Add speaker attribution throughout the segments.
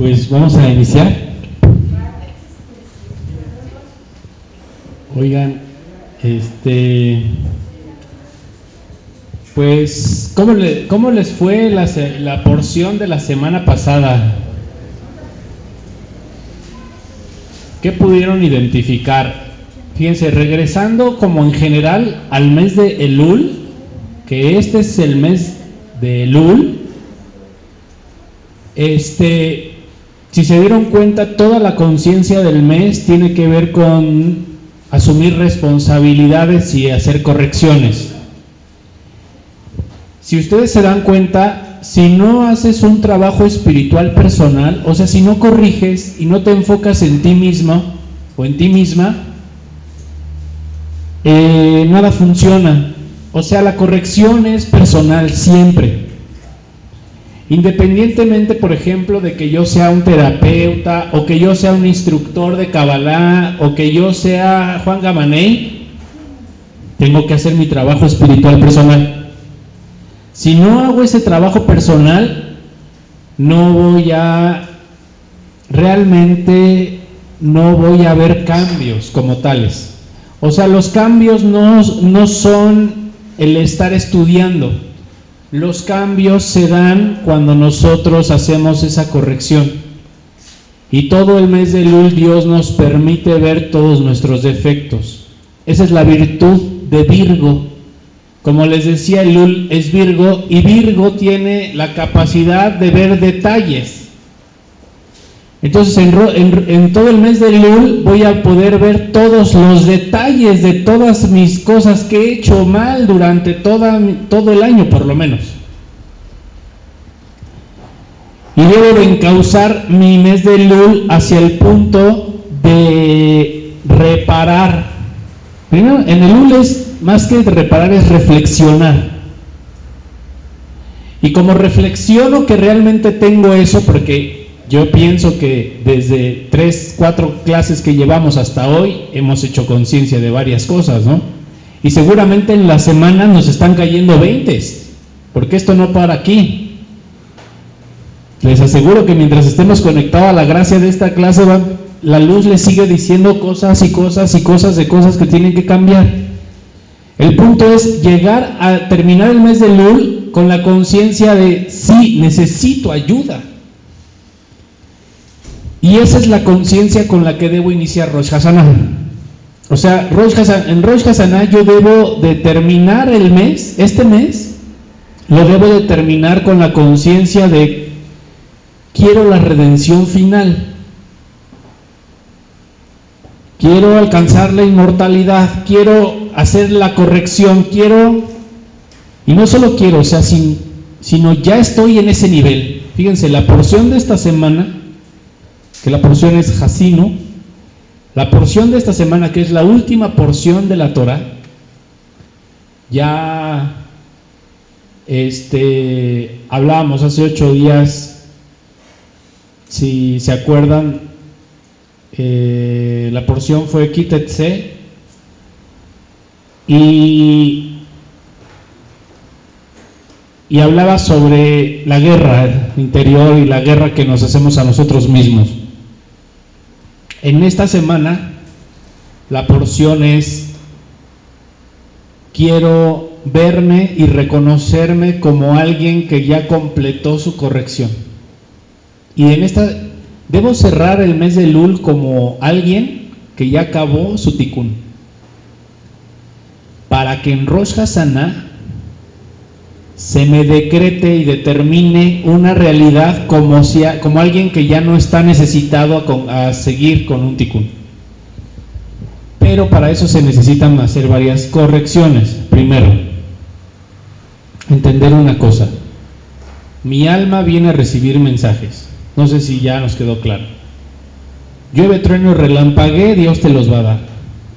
Speaker 1: Pues vamos a iniciar. Oigan, este, pues, ¿cómo, cómo les fue la, la porción de la semana pasada? ¿Qué pudieron identificar? Fíjense, regresando como en general al mes de Elul, que este es el mes de Elul, este, si se dieron cuenta, toda la conciencia del mes tiene que ver con asumir responsabilidades y hacer correcciones. Si ustedes se dan cuenta, si no haces un trabajo espiritual personal, o sea, si no corriges y no te enfocas en ti mismo o en ti misma, eh, nada funciona. O sea, la corrección es personal siempre. Independientemente, por ejemplo, de que yo sea un terapeuta o que yo sea un instructor de Kabbalah o que yo sea Juan Gamaney, tengo que hacer mi trabajo espiritual personal. Si no hago ese trabajo personal, no voy a realmente no voy a ver cambios como tales. O sea, los cambios no, no son el estar estudiando. Los cambios se dan cuando nosotros hacemos esa corrección. Y todo el mes de Lul Dios nos permite ver todos nuestros defectos. Esa es la virtud de Virgo. Como les decía, Lul es Virgo y Virgo tiene la capacidad de ver detalles. Entonces, en, todo el mes de Lul voy a poder ver todos los detalles de todas mis cosas que he hecho mal durante todo el año, por lo menos. Y debo de encauzar mi mes de Lul hacia el punto de reparar. Primero, en el Lul es más que reparar, es reflexionar. Y como reflexiono que realmente tengo eso, porque yo pienso que desde tres, cuatro clases que llevamos hasta hoy hemos hecho conciencia de varias cosas, ¿no? Y seguramente en la semana nos están cayendo 20, porque esto no para aquí. Les aseguro que mientras estemos conectados a la gracia de esta clase, va- la luz les sigue diciendo cosas y cosas y cosas de cosas que tienen que cambiar. El punto es llegar a terminar el mes de Lul con la conciencia de sí, necesito ayuda. Y esa es la conciencia con la que debo iniciar Rosh Hashanah. O sea, Rosh en Rosh Hashanah yo debo de terminar el mes, este mes, lo debo de terminar con la conciencia de quiero la redención final. Quiero alcanzar la inmortalidad, quiero hacer la corrección, quiero, y no solo quiero, o sea, sin- sino ya estoy en ese nivel. Fíjense, la porción de esta semana, que la porción es Jacino, la porción de esta semana, que es la última porción de la Torah, ya este, hablábamos hace ocho días, si se acuerdan, eh, la porción fue Kitetse y, y hablaba sobre la guerra interior y la guerra que nos hacemos a nosotros mismos. En esta semana la porción es quiero verme y reconocerme como alguien que ya completó su corrección. Y en esta debo cerrar el mes de Lul como alguien que ya acabó su tikkun. Para que en Rosh Hashanah se me decrete y determine una realidad como, si, como alguien que ya no está necesitado a, a seguir con un tikkun. Pero para eso se necesitan hacer varias correcciones. Primero, entender una cosa. Mi alma viene a recibir mensajes. No sé si ya nos quedó claro. Llueve, trueno, relampaguee, Dios te los va a dar.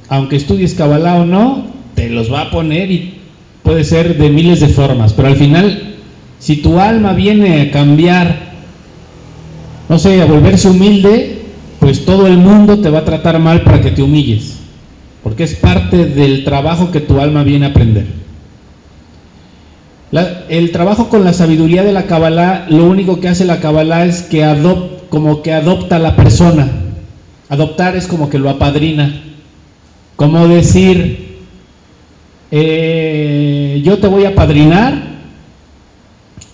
Speaker 1: Aunque estudies Kabbalah o no, te los va a poner y puede ser de miles de formas. Pero al final, si tu alma viene a cambiar, no sé, a volverse humilde, pues todo el mundo te va a tratar mal para que te humilles. Porque es parte del trabajo que tu alma viene a aprender. El trabajo con la sabiduría de la Kabbalah, lo único que hace la Kabbalah es que como que adopta a la persona. Adoptar es como que lo apadrina. Como decir, eh, yo te voy a apadrinar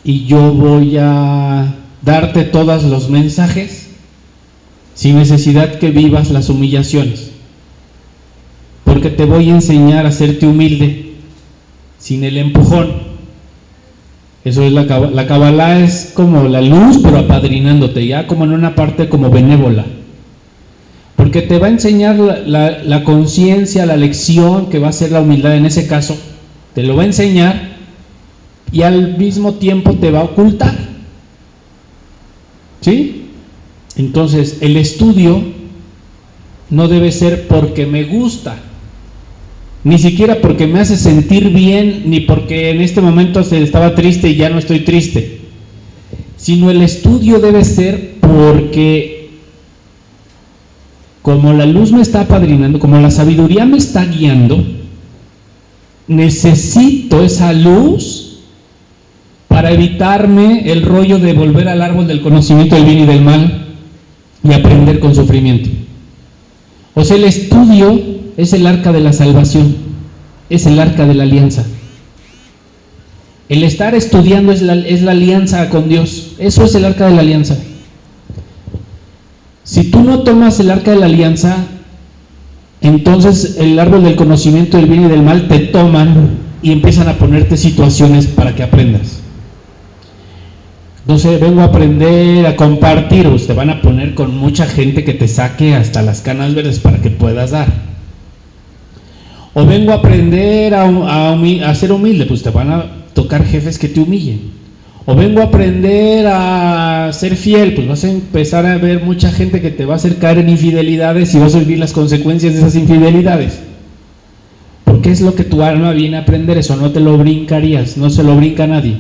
Speaker 1: y yo voy a darte todos los mensajes sin necesidad que vivas las humillaciones. Porque te voy a enseñar a hacerte humilde sin el empujón. Eso es la, la Kabbalah es como la luz, pero apadrinándote, ya como en una parte como benévola. Porque te va a enseñar la, la conciencia, la lección que va a ser la humildad en ese caso. Te lo va a enseñar y al mismo tiempo te va a ocultar. ¿Sí? Entonces, el estudio no debe ser porque me gusta, ni siquiera porque me hace sentir bien, ni porque en este momento estaba triste y ya no estoy triste, sino el estudio debe ser porque como la luz me está apadrinando, como la sabiduría me está guiando, necesito esa luz para evitarme el rollo de volver al árbol del conocimiento del bien y del mal y aprender con sufrimiento. O sea, el estudio es el arca de la salvación, es el arca de la alianza. El estar estudiando es la, es la alianza con Dios, eso es el arca de la alianza. Si tú no tomas el arca de la alianza, entonces el árbol del conocimiento del bien y del mal te toman y empiezan a ponerte situaciones para que aprendas. Sé, vengo a aprender a compartir, o te van a poner con mucha gente que te saque hasta las canas verdes para que puedas dar. O vengo a aprender a, ser humilde, pues te van a tocar jefes que te humillen. O vengo a aprender a ser fiel, pues vas a empezar a ver mucha gente que te va a hacer caer en infidelidades y vas a vivir las consecuencias de esas infidelidades. Porque es lo que tu alma viene a aprender, eso no te lo brincarías, no se lo brinca nadie.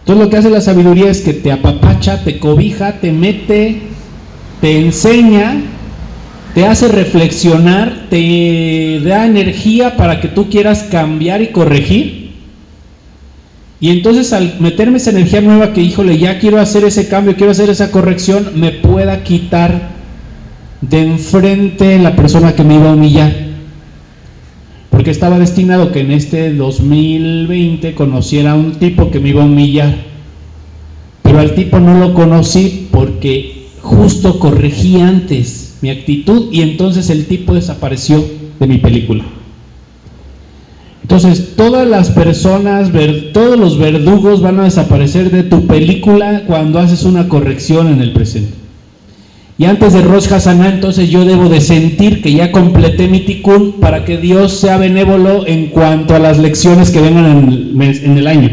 Speaker 1: Entonces lo que hace la sabiduría es que te apapacha, te cobija, te mete, te enseña te hace reflexionar, te da energía para que tú quieras cambiar y corregir. Y entonces al meterme esa energía nueva que, híjole, ya quiero hacer ese cambio, quiero hacer esa corrección, me pueda quitar de enfrente la persona que me iba a humillar. Porque estaba destinado que en este 2020 conociera a un tipo que me iba a humillar. Pero al tipo no lo conocí porque justo corregí antes mi actitud y entonces el tipo desapareció de mi película. Entonces todas las personas, todos los verdugos van a desaparecer de tu película cuando haces una corrección en el presente. Y antes de Rosh Hashanah, entonces yo debo de sentir que ya completé mi tikkun para que Dios sea benévolo en cuanto a las lecciones que vengan en el, en el año.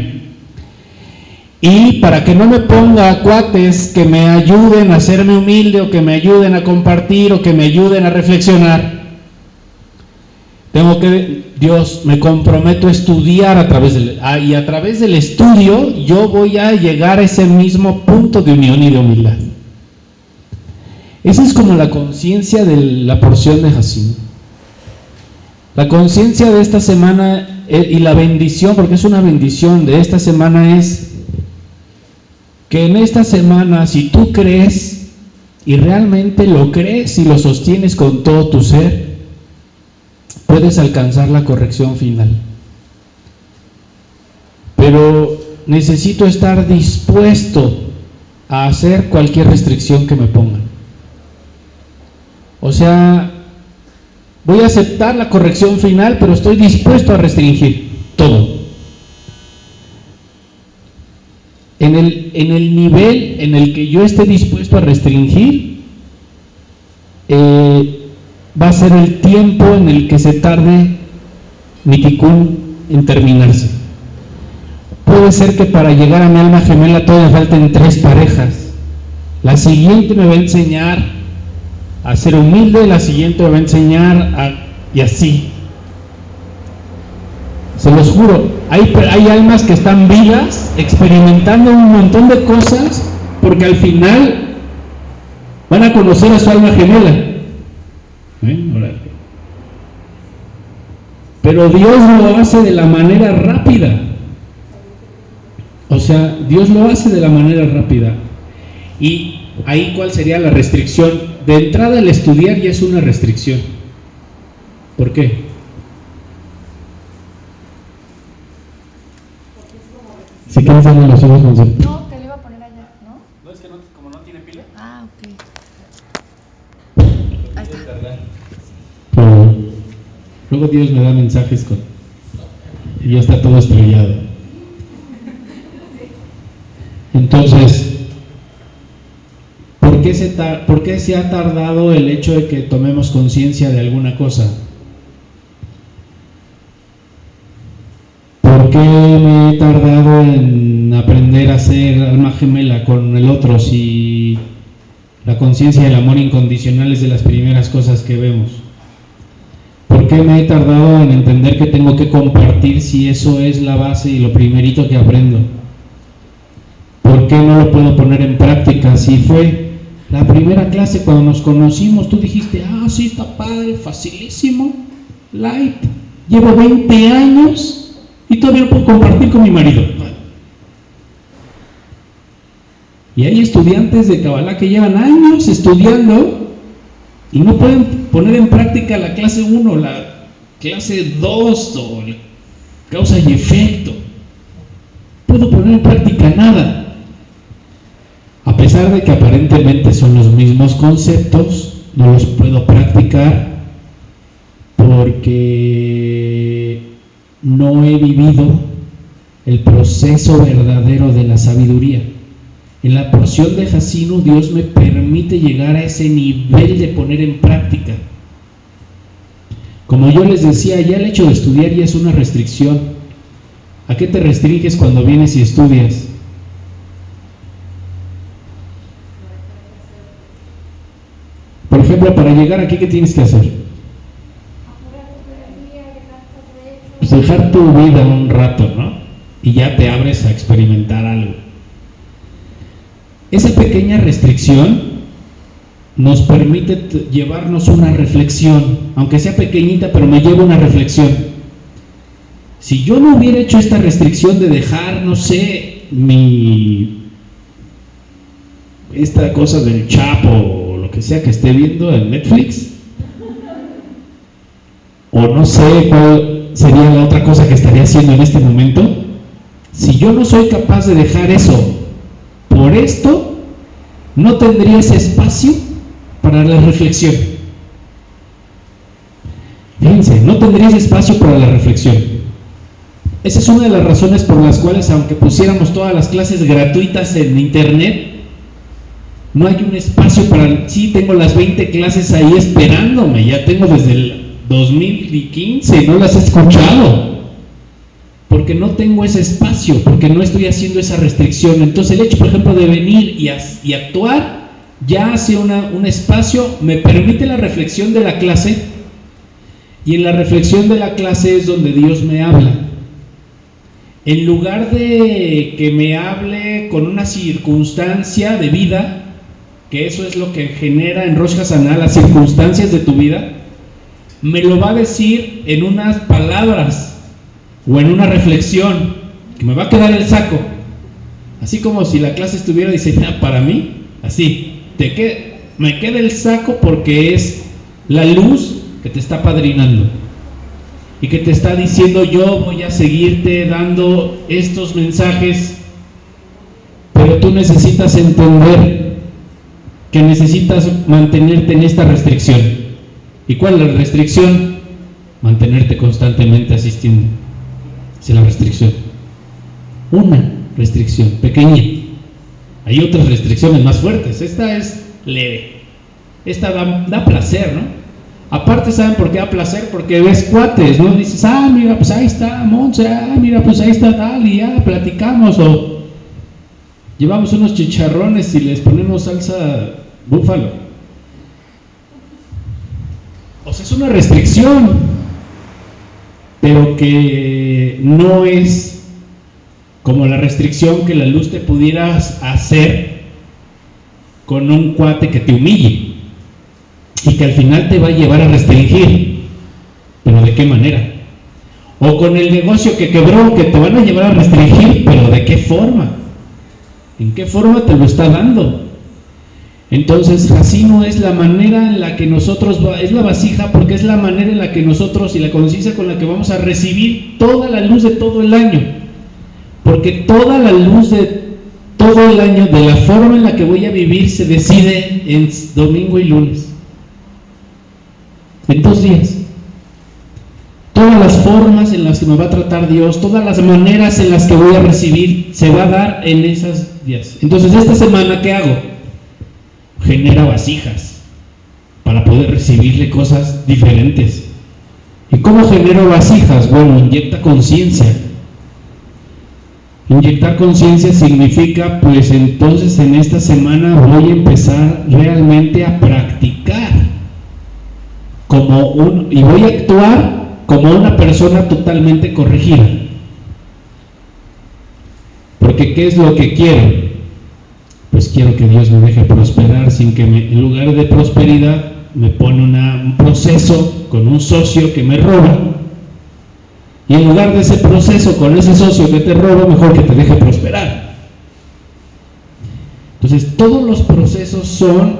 Speaker 1: Y para que no me ponga cuates que me ayuden a hacerme humilde o que me ayuden a compartir o que me ayuden a reflexionar, tengo que, Dios, me comprometo a estudiar a través del, y a través del estudio yo voy a llegar a ese mismo punto de unión y de humildad. Esa es como la conciencia de la porción de Jacín. La conciencia de esta semana eh, y la bendición, porque es una bendición de esta semana es que en esta semana, si tú crees y realmente lo crees y lo sostienes con todo tu ser, puedes alcanzar la corrección final. Pero necesito estar dispuesto a hacer cualquier restricción que me pongan. O sea, voy a aceptar la corrección final, pero estoy dispuesto a restringir todo. en el, en el nivel en el que yo esté dispuesto a restringir, eh, va a ser el tiempo en el que se tarde mi en terminarse. Puede ser que para llegar a mi alma gemela todavía falten tres parejas. La siguiente me va a enseñar a ser humilde, la siguiente me va a enseñar a... y así. Se los juro, hay, hay almas que están vivas experimentando un montón de cosas porque al final van a conocer a su alma gemela. ¿Eh? Pero Dios lo hace de la manera rápida. O sea, Dios lo hace de la manera rápida. Y ahí cuál sería la restricción. De entrada el estudiar ya es una restricción. ¿Por qué?
Speaker 2: Si quieres darle los ojos,
Speaker 3: No, te lo iba a poner allá, ¿no?
Speaker 1: No, es que como no tiene pila.
Speaker 3: Ah, ok. Ahí está.
Speaker 2: Pero
Speaker 1: Luego Dios me da mensajes con... Y ya está todo estrellado. Entonces, ¿por qué, se tar- ¿por qué se ha tardado el hecho de que tomemos conciencia de alguna cosa? ¿Por qué me he tardado en aprender a ser alma gemela con el otro si la conciencia y el amor incondicional es de las primeras cosas que vemos? ¿Por qué me he tardado en entender que tengo que compartir si eso es la base y lo primerito que aprendo? ¿Por qué no lo puedo poner en práctica? Si fue la primera clase cuando nos conocimos, tú dijiste, ah, sí, está padre, facilísimo, light, llevo 20 años y todavía no puedo compartir con mi marido. Y hay estudiantes de Kabbalah que llevan años estudiando y no pueden poner en práctica la clase 1, la clase 2 o causa y efecto. Puedo poner en práctica nada. A pesar de que aparentemente son los mismos conceptos, no los puedo practicar porque no he vivido el proceso verdadero de la sabiduría. En la porción de Jacino, Dios me permite llegar a ese nivel de poner en práctica. Como yo les decía, ya el hecho de estudiar ya es una restricción. ¿A qué te restringes cuando vienes y estudias? Por ejemplo, para llegar aquí, ¿qué tienes que hacer? Pues dejar tu vida un rato, ¿no? Y ya te abres a experimentar algo. Esa pequeña restricción nos permite llevarnos una reflexión, aunque sea pequeñita, pero me lleva una reflexión. Si yo no hubiera hecho esta restricción de dejar, no sé, mi esta cosa del Chapo o lo que sea que esté viendo en Netflix, o no sé cuál sería la otra cosa que estaría haciendo en este momento, si yo no soy capaz de dejar eso por esto, no tendría ese espacio para la reflexión. Fíjense, no tendría ese espacio para la reflexión. Esa es una de las razones por las cuales, aunque pusiéramos todas las clases gratuitas en internet, no hay un espacio para... Sí, tengo las 20 clases ahí esperándome, ya tengo desde el 2015, no las he escuchado porque no tengo ese espacio, porque no estoy haciendo esa restricción. Entonces el hecho, por ejemplo, de venir y, actuar ya hace una- un espacio, me permite la reflexión de la clase y en la reflexión de la clase es donde Dios me habla. En lugar de que me hable con una circunstancia de vida, que eso es lo que genera en Rosh Hashanah las circunstancias de tu vida, me lo va a decir en unas palabras o en una reflexión que me va a quedar el saco. Así como si la clase estuviera diseñada para mí, así, te me queda el saco porque es la luz que te está padrinando y que te está diciendo yo voy a seguirte dando estos mensajes, pero tú necesitas entender que necesitas mantenerte en esta restricción. ¿Y cuál es la restricción? Mantenerte constantemente asistiendo. Es la restricción. Una restricción pequeña. Hay otras restricciones más fuertes. Esta es leve. Esta da, da placer, ¿no? Aparte, ¿saben por qué da placer? Porque ves cuates, ¿no? Dices, ah, mira, pues ahí está Monse, ah, mira, pues ahí está tal, y ya platicamos, o llevamos unos chicharrones y les ponemos salsa búfalo. O sea, es una restricción, pero que no es como la restricción que la luz te pudieras hacer con un cuate que te humille y que al final te va a llevar a restringir. Pero ¿de qué manera? O con el negocio que quebró, que te van a llevar a restringir, pero ¿de qué forma? ¿En qué forma te lo está dando? Entonces, no es la manera en la que nosotros, es la vasija porque es la manera en la que nosotros y la conciencia con la que vamos a recibir toda la luz de todo el año. Porque toda la luz de todo el año, de la forma en la que voy a vivir, se decide en domingo y lunes. En dos días. Todas las formas en las que me va a tratar Dios, todas las maneras en las que voy a recibir, se va a dar en esos días. Entonces, esta semana, ¿qué hago? Genera vasijas para poder recibirle cosas diferentes. ¿Y cómo genero vasijas? Bueno, inyecta conciencia. Inyectar conciencia significa, pues entonces en esta semana voy a empezar realmente a practicar como un, y voy a actuar como una persona totalmente corregida. Porque ¿qué es lo que quiero? Pues quiero que Dios me deje prosperar sin que me, en lugar de prosperidad me pone un proceso con un socio que me roba. Y en lugar de ese proceso con ese socio que te roba, mejor que te deje prosperar. Entonces, todos los procesos son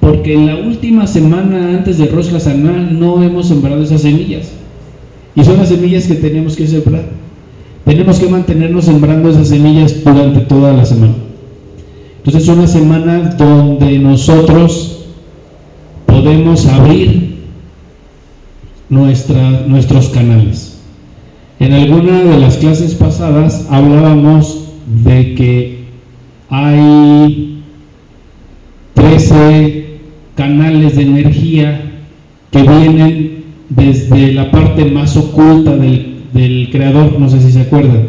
Speaker 1: porque en la última semana antes de Rosh Hashanah no hemos sembrado esas semillas. Y son las semillas que tenemos que sembrar. Tenemos que mantenernos sembrando esas semillas durante toda la semana. Entonces es una semana donde nosotros podemos abrir nuestros canales. En alguna de las clases pasadas hablábamos de que hay 13 canales de energía que vienen desde la parte más oculta del, del Creador, no sé si se acuerdan.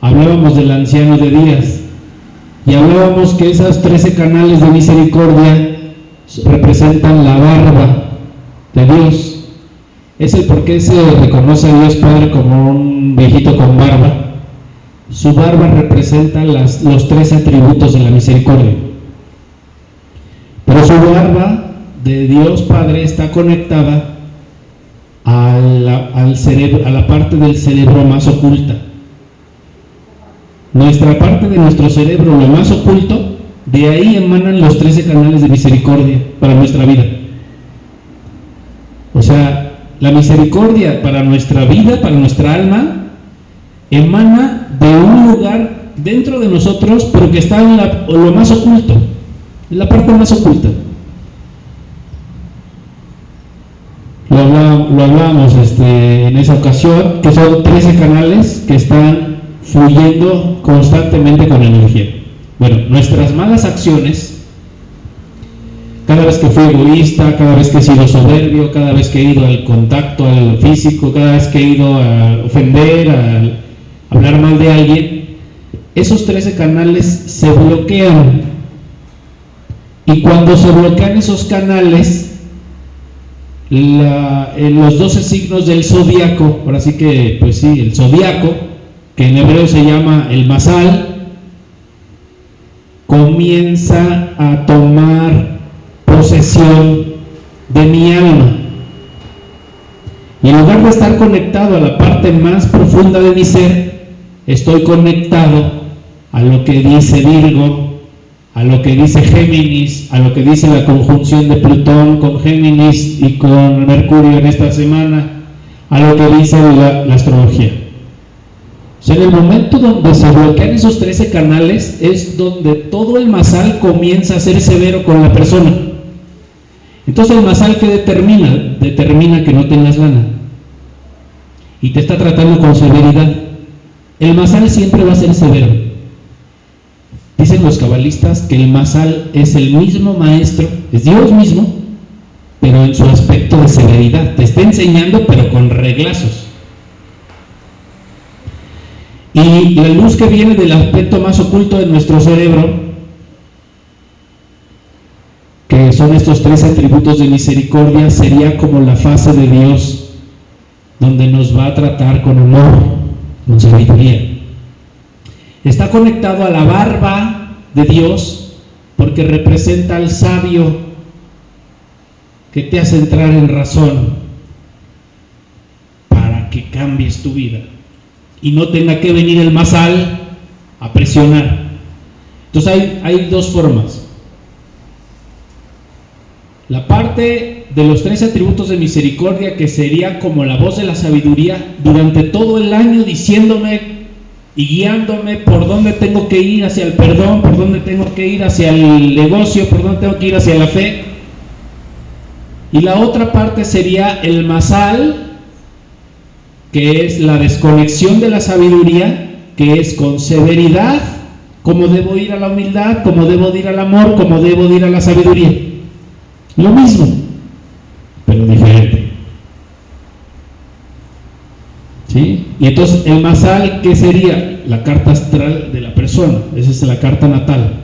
Speaker 1: Hablábamos del anciano de días y hablábamos que esos 13 canales de misericordia representan la barba de Dios. Es el por qué se reconoce a Dios Padre como un viejito con barba. Su barba representa las, los tres atributos de la misericordia. Pero su barba de Dios Padre está conectada al cerebro, a la parte del cerebro más oculta. Nuestra parte de nuestro cerebro, lo más oculto, de ahí emanan los 13 canales de misericordia para nuestra vida. O sea, la misericordia para nuestra vida, para nuestra alma, emana de un lugar dentro de nosotros, pero que está en la, lo más oculto, en la parte más oculta. Lo, hablábamos este, en esa ocasión, que son 13 canales que están fluyendo constantemente con energía. Bueno, nuestras malas acciones, cada vez que fui egoísta, cada vez que he sido soberbio, cada vez que he ido al contacto al físico, cada vez que he ido a ofender, a hablar mal de alguien, esos 13 canales se bloquean. Y cuando se bloquean esos canales, en los 12 signos del zodiaco, ahora sí que, pues sí, el zodiaco, que en hebreo se llama el masal, comienza a tomar posesión de mi alma. Y en lugar de estar conectado a la parte más profunda de mi ser, estoy conectado a lo que dice Virgo, a lo que dice Géminis, a lo que dice la conjunción de Plutón con Géminis y con Mercurio en esta semana, a lo que dice la, astrología. O sea, en el momento donde se bloquean esos 13 canales es donde todo el masal comienza a ser severo con la persona. Entonces el masal que determina, determina que no tengas lana y te está tratando con severidad. El masal siempre va a ser severo. Dicen los cabalistas que el masal es el mismo maestro, es Dios mismo, pero en su aspecto de severidad. Te está enseñando, pero con reglazos. Y la luz que viene del aspecto más oculto de nuestro cerebro, que son estos tres atributos de misericordia, sería como la fase de Dios, donde nos va a tratar con amor, con sabiduría. Está conectado a la barba de Dios porque representa al sabio que te hace entrar en razón para que cambies tu vida y no tenga que venir el masal a presionar. Entonces hay, hay dos formas. La parte de los tres atributos de misericordia que sería como la voz de la sabiduría durante todo el año diciéndome y guiándome por dónde tengo que ir hacia el perdón, por dónde tengo que ir hacia el negocio, por dónde tengo que ir hacia la fe. Y la otra parte sería el masal, que es la desconexión de la sabiduría, que es con severidad, como debo ir a la humildad, como debo ir al amor, como debo ir a la sabiduría. Lo mismo, pero diferente. ¿Sí? Y entonces el masal, ¿qué sería? La carta astral de la persona, esa es la carta natal.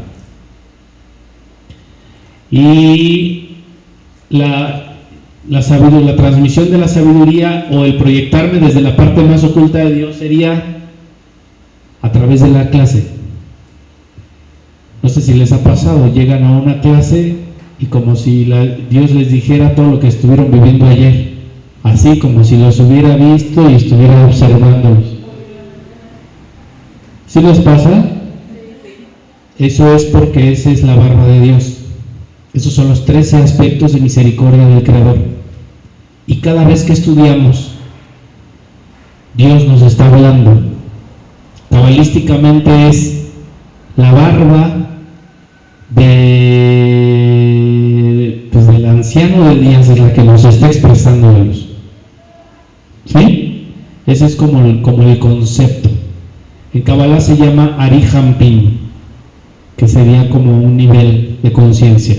Speaker 1: Y la, la, sabiduría, la transmisión de la sabiduría o el proyectarme desde la parte más oculta de Dios sería a través de la clase. No sé si les ha pasado, llegan a una clase y como si la, Dios les dijera todo lo que estuvieron viviendo ayer, así como si los hubiera visto y estuviera observándolos. ¿Sí les pasa? Eso es porque esa es la barba de Dios. Esos son los 13 aspectos de misericordia del Creador. Y cada vez que estudiamos, Dios nos está hablando. Cabalísticamente es la barba de, pues del anciano de días es la que nos está expresando Dios. ¿Sí? Ese es como el, como el concepto. En Kabbalah se llama Arihampin, que sería como un nivel de conciencia.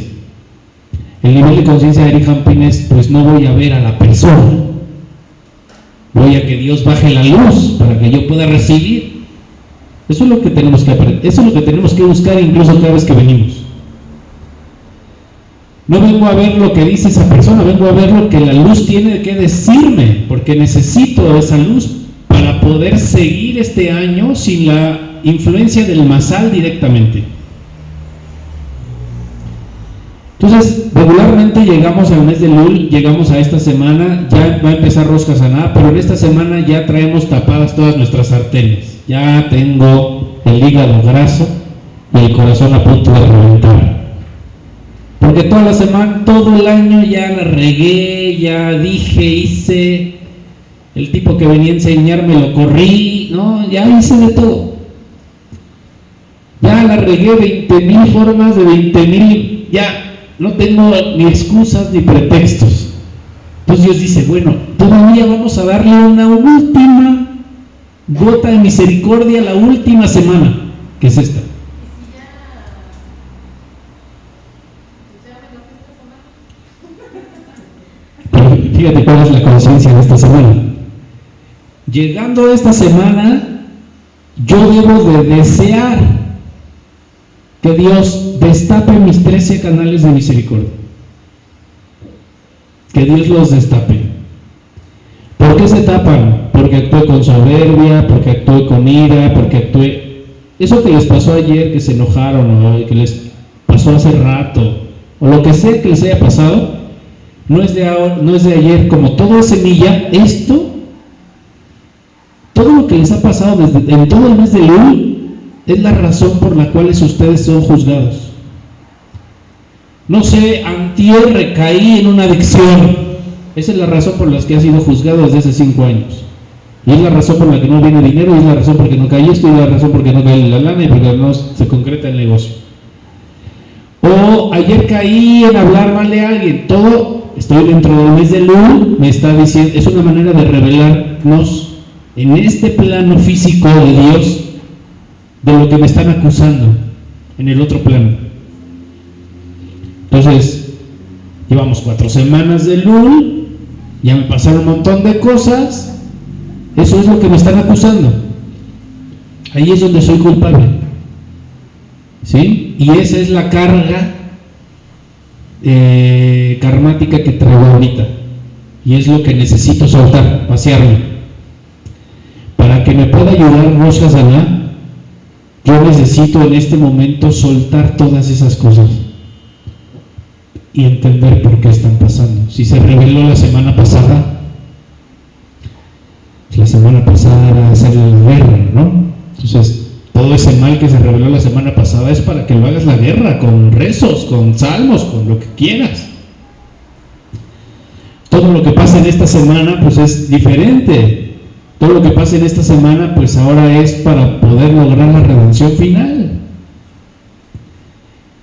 Speaker 1: El nivel de conciencia de Arihampin es, pues no voy a ver a la persona, voy a que Dios baje la luz para que yo pueda recibir. Eso es lo que tenemos que eso es lo que tenemos que buscar incluso cada vez que venimos. No vengo a ver lo que dice esa persona, vengo a ver lo que la luz tiene que decirme, porque necesito esa luz para poder seguir este año sin la influencia del masal directamente. Entonces, regularmente llegamos al mes de Lul, llegamos a esta semana, ya va a empezar Rosca Saná, pero en esta semana ya traemos tapadas todas nuestras arterias. Ya tengo el hígado graso y el corazón a punto de reventar. Porque toda la semana, todo el año ya la regué, ya dije, hice, el tipo que venía a enseñarme lo corrí, ¿no? Ya hice de todo. Ya la regué 20 mil formas de 20 mil, ya no tengo ni excusas ni pretextos. Entonces Dios dice, bueno, todavía vamos a darle una última gota de misericordia la última semana, que es esta. fíjate cuál es la conciencia de esta semana. Llegando a esta semana, yo debo de desear que Dios destape mis 13 canales de misericordia. Que Dios los destape. ¿Por qué se tapan? Porque actué con soberbia, porque actué con ira, porque actué... Eso que les pasó ayer, que se enojaron, o que les pasó hace rato, o lo que sea que les haya pasado, no es de, ahora, no es de ayer, como todo es semilla, esto, todo lo que les ha pasado desde, en todo el mes de hoy, es la razón por la cual ustedes son juzgados. No sé, antier recaí en una adicción. Esa es la razón por la que ha sido juzgado desde hace cinco años. Y es la razón por la que no viene dinero, y es la razón por la que no cae esto, y es la razón por la que no cae la lana, y porque no se concreta el negocio. O ayer caí en hablar mal de alguien. Todo, estoy dentro del mes de luz, me está diciendo, es una manera de revelarnos en este plano físico de Dios de lo que me están acusando en el otro plano. Entonces, llevamos cuatro semanas de LUL, ya me pasaron un montón de cosas, eso es lo que me están acusando. Ahí es donde soy culpable. ¿Sí? Y esa es la carga eh, karmática que traigo ahorita. Y es lo que necesito soltar, vaciarme. Para que me pueda ayudar Rosa Zaná yo necesito en este momento soltar todas esas cosas y entender por qué están pasando. Si se reveló la semana pasada, la semana pasada era la guerra, ¿no? Entonces, todo ese mal que se reveló la semana pasada es para que lo hagas la guerra, con rezos, con salmos, con lo que quieras. todo lo que pasa en esta semana pues es diferente. Todo lo que pasa en esta semana pues ahora es para poder lograr la redención final.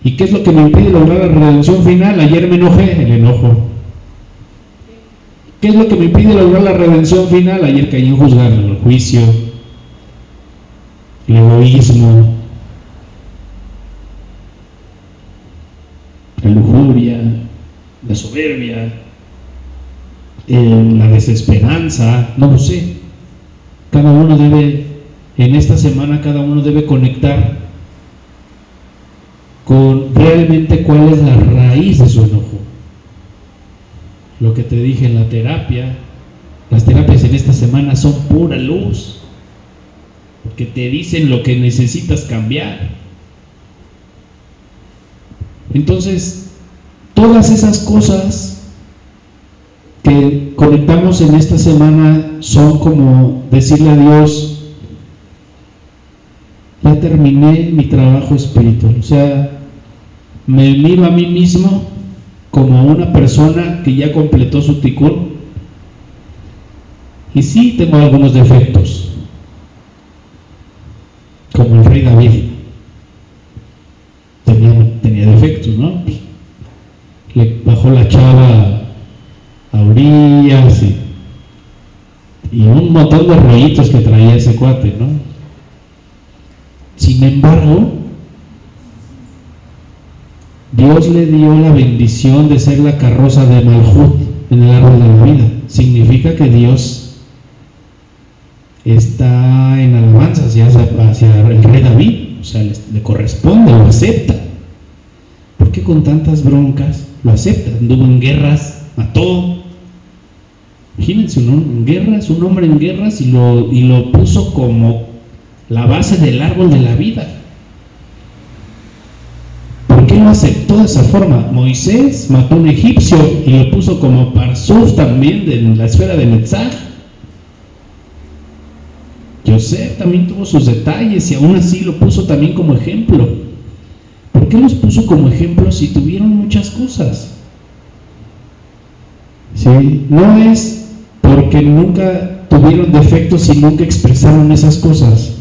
Speaker 1: ¿Y qué es lo que me impide lograr la redención final? Ayer me enojé, el enojo. ¿Qué es lo que me impide lograr la redención final? Ayer caí en juzgar el juicio, el egoísmo, la lujuria, la soberbia, la desesperanza, no lo sé. Cada uno debe, en esta semana, cada uno debe conectar con realmente cuál es la raíz de su enojo. Lo que te dije en la terapia, las terapias en esta semana son pura luz, porque te dicen lo que necesitas cambiar. Entonces, todas esas cosas que conectamos en esta semana son como decirle a Dios, ya terminé mi trabajo espiritual. O sea, me miro a mí mismo como una persona que ya completó su ticún. Y sí tengo algunos defectos, como el rey David. Tenía, tenía defectos, ¿no? Le bajó la chava a Urias y, y un montón de rollitos que traía ese cuate, ¿no? Sin embargo, Dios le dio la bendición de ser la carroza de Malhut en el árbol de la vida. Significa que Dios está en alabanza hacia, hacia el rey David, o sea, le, le, corresponde, lo acepta. ¿Por qué con tantas broncas lo acepta? Anduvo en guerras, mató. Imagínense, un hombre en guerras, un hombre en guerras y lo, y lo puso como la base del árbol de la vida. ¿Por qué lo aceptó de esa forma? Moisés mató a un egipcio y lo puso como Parsuf también de la esfera de Netzach. José también tuvo sus detalles y aún así lo puso también como ejemplo. ¿Por qué los puso como ejemplo si tuvieron muchas cosas? ¿Sí? No es porque nunca tuvieron defectos y nunca expresaron esas cosas,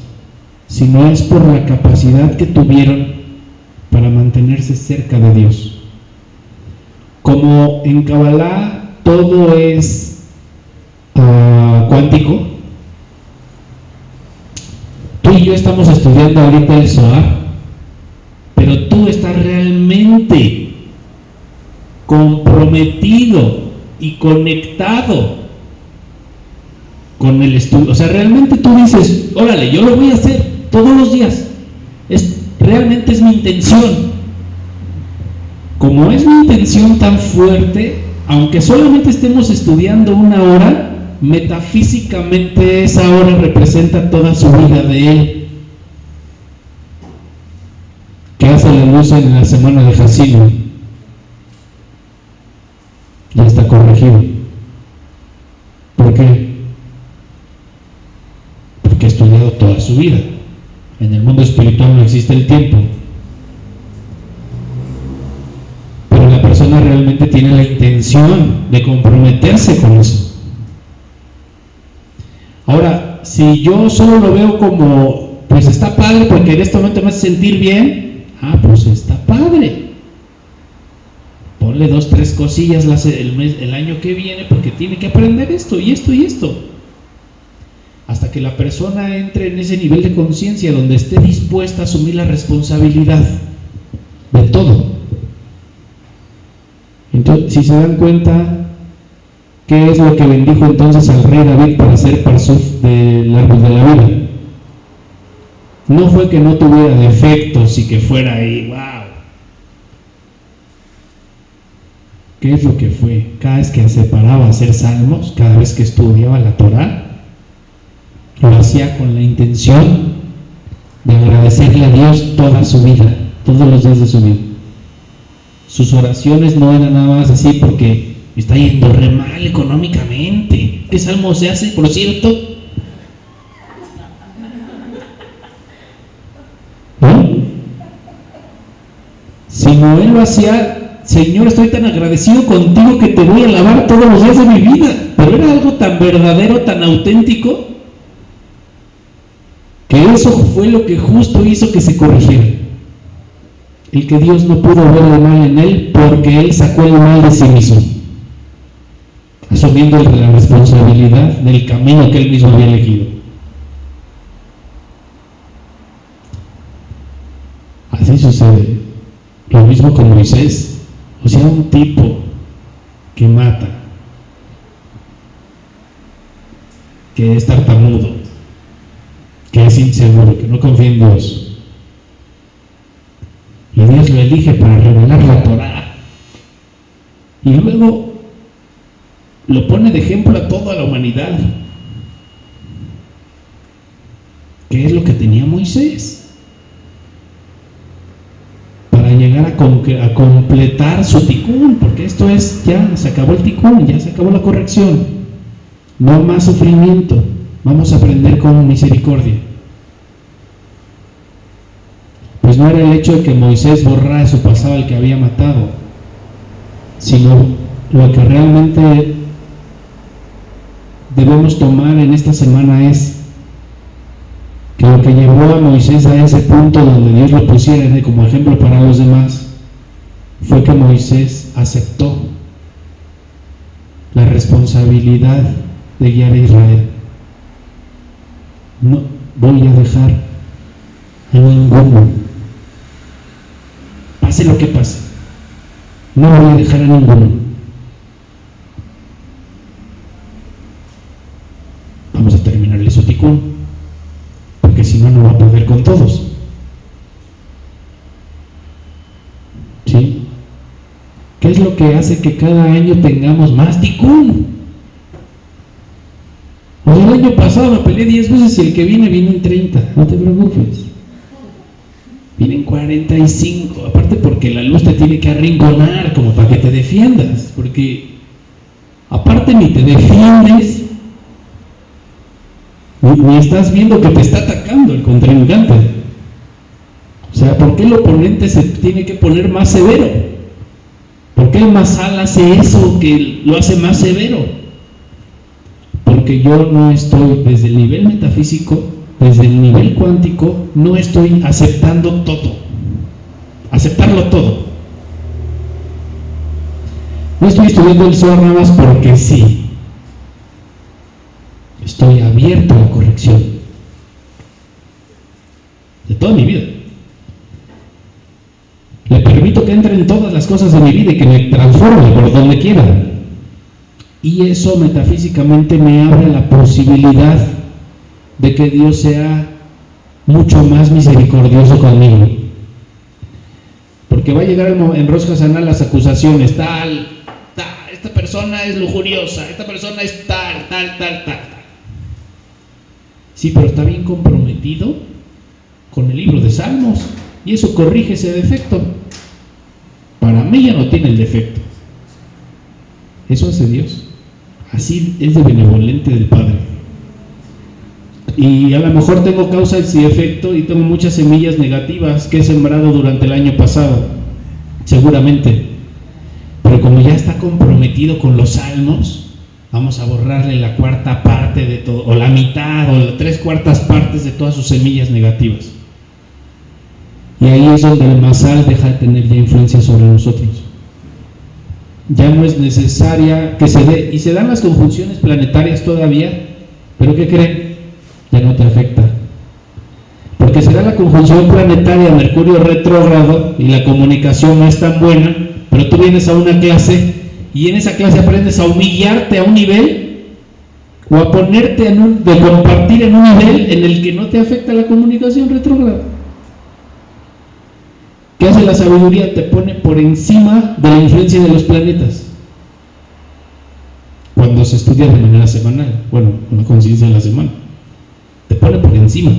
Speaker 1: sino es por la capacidad que tuvieron para mantenerse cerca de Dios. Como en Kabbalah todo es uh, cuántico, tú y yo estamos estudiando ahorita el Zohar, pero tú estás realmente comprometido y conectado con el estudio. O sea, realmente tú dices, órale, yo lo voy a hacer todos los días. Es, realmente es mi intención. Como es mi intención tan fuerte, aunque solamente estemos estudiando una hora, metafísicamente esa hora representa toda su vida de él. ¿Qué hace la luz en la semana de Jacino? Ya está corregido. ¿Por qué? Porque ha estudiado su vida. En el mundo espiritual no existe el tiempo. Pero la persona realmente tiene la intención de comprometerse con eso. Ahora, si yo solo lo veo como, pues está padre porque en este momento me hace sentir bien, ah, pues está padre. Ponle dos, tres cosillas el, mes, el año que viene porque tiene que aprender esto y esto y esto que la persona entre en ese nivel de conciencia donde esté dispuesta a asumir la responsabilidad de todo. Entonces, si se dan cuenta, ¿qué es lo que bendijo entonces al rey David para ser parsuf del árbol de la vida? No fue que no tuviera defectos y que fuera ahí, wow. ¿Qué es lo que fue? Cada vez que se paraba a hacer salmos, cada vez que estudiaba la Torah, lo hacía con la intención de agradecerle a Dios toda su vida, todos los días de su vida. Sus oraciones no eran nada más así porque está yendo re mal económicamente. ¿Qué salmo se hace, por cierto? ¿No? Sino él lo hacía Señor, estoy tan agradecido contigo que te voy a alabar todos los días de mi vida. Pero era algo tan verdadero, tan auténtico, que eso fue lo que justo hizo que se corrigiera. El que Dios no pudo ver el mal en él porque él sacó el mal de sí mismo, asumiendo la responsabilidad del camino que él mismo había elegido. Así sucede. Lo mismo con Moisés. O sea, un tipo que mata, que es tartamudo, que es inseguro, que no confía en Dios. Y Dios lo elige para revelar la Torah. Y luego lo pone de ejemplo a toda la humanidad. ¿Qué es lo que tenía Moisés? Para llegar a, a completar su ticún, porque esto es, ya se acabó el ticún, ya se acabó la corrección. No más sufrimiento. Vamos a aprender con misericordia. Pues no era el hecho de que Moisés borrara su pasado al que había matado, sino lo que realmente debemos tomar en esta semana es que lo que llevó a Moisés a ese punto donde Dios lo pusiera como ejemplo para los demás fue que Moisés aceptó la responsabilidad de guiar a Israel. No voy a dejar a ninguno pase lo que pase. No voy a dejar a ninguno. Vamos a terminarle su ticún, porque si no, no va a poder con todos. ¿Sí? ¿Qué es lo que hace que cada año tengamos más ticún? O el año pasado me peleé 10 veces y el que viene viene en 30, no te preocupes. Vienen 45, aparte porque la luz te tiene que arrinconar como para que te defiendas, porque aparte ni te defiendes, ni, estás viendo que te está atacando el contrincante. O sea, ¿por qué el oponente se tiene que poner más severo? ¿Por qué el masal hace eso que lo hace más severo? Porque yo no estoy desde el nivel metafísico desde el nivel cuántico no estoy aceptando todo, aceptarlo todo. No estoy estudiando el Zohar nada más porque sí. Estoy abierto a la corrección de toda mi vida. Le permito que entre en todas las cosas de mi vida y que me transforme por donde quiera. Y eso metafísicamente me abre la posibilidad de que Dios sea mucho más misericordioso conmigo. Porque va a llegar en Rosh Hashanah las acusaciones, tal, tal, esta persona es lujuriosa, esta persona es tal, tal, tal, tal, tal. Sí, pero está bien comprometido con el libro de Salmos y eso corrige ese defecto. Para mí ya no tiene el defecto. Eso hace Dios. Así es de benevolente del Padre y a lo mejor tengo causas y efecto y tengo muchas semillas negativas que he sembrado durante el año pasado, seguramente. Pero como ya está comprometido con los salmos, vamos a borrarle la cuarta parte de todo, o la mitad, o las tres cuartas partes de todas sus semillas negativas. Y ahí es donde el masal deja de tener ya influencia sobre nosotros. Ya no es necesaria que se dé, y se dan las conjunciones planetarias todavía, pero ¿qué creen? ya no te afecta. Porque será la conjunción planetaria Mercurio retrógrado y la comunicación no es tan buena, pero tú vienes a una clase y en esa clase aprendes a humillarte a un nivel o a ponerte en un, de compartir en un nivel en el que no te afecta la comunicación retrógrada. ¿Qué hace la sabiduría? Te pone por encima de la influencia de los planetas. Cuando se estudia de manera semanal, bueno, con la conciencia de la semana pone por encima.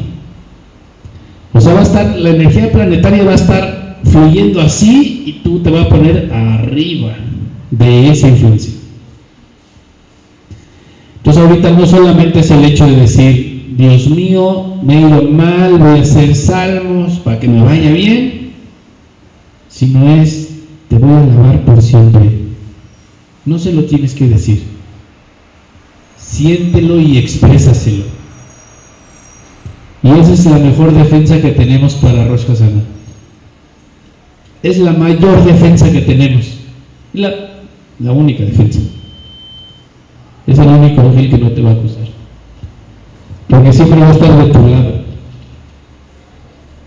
Speaker 1: O sea, va a estar, la energía planetaria va a estar fluyendo así y tú te vas a poner arriba de esa influencia. Entonces ahorita no solamente es el hecho de decir, Dios mío, me he ido mal, voy a hacer salmos para que me vaya bien, sino es, te voy a alabar por siempre. No se lo tienes que decir. Siéntelo y exprésaselo. Y esa es la mejor defensa que tenemos para Rosh. Es la mayor defensa que tenemos. La, la única defensa. Es el único ángel que no te va a acusar. Porque siempre va a estar de tu lado.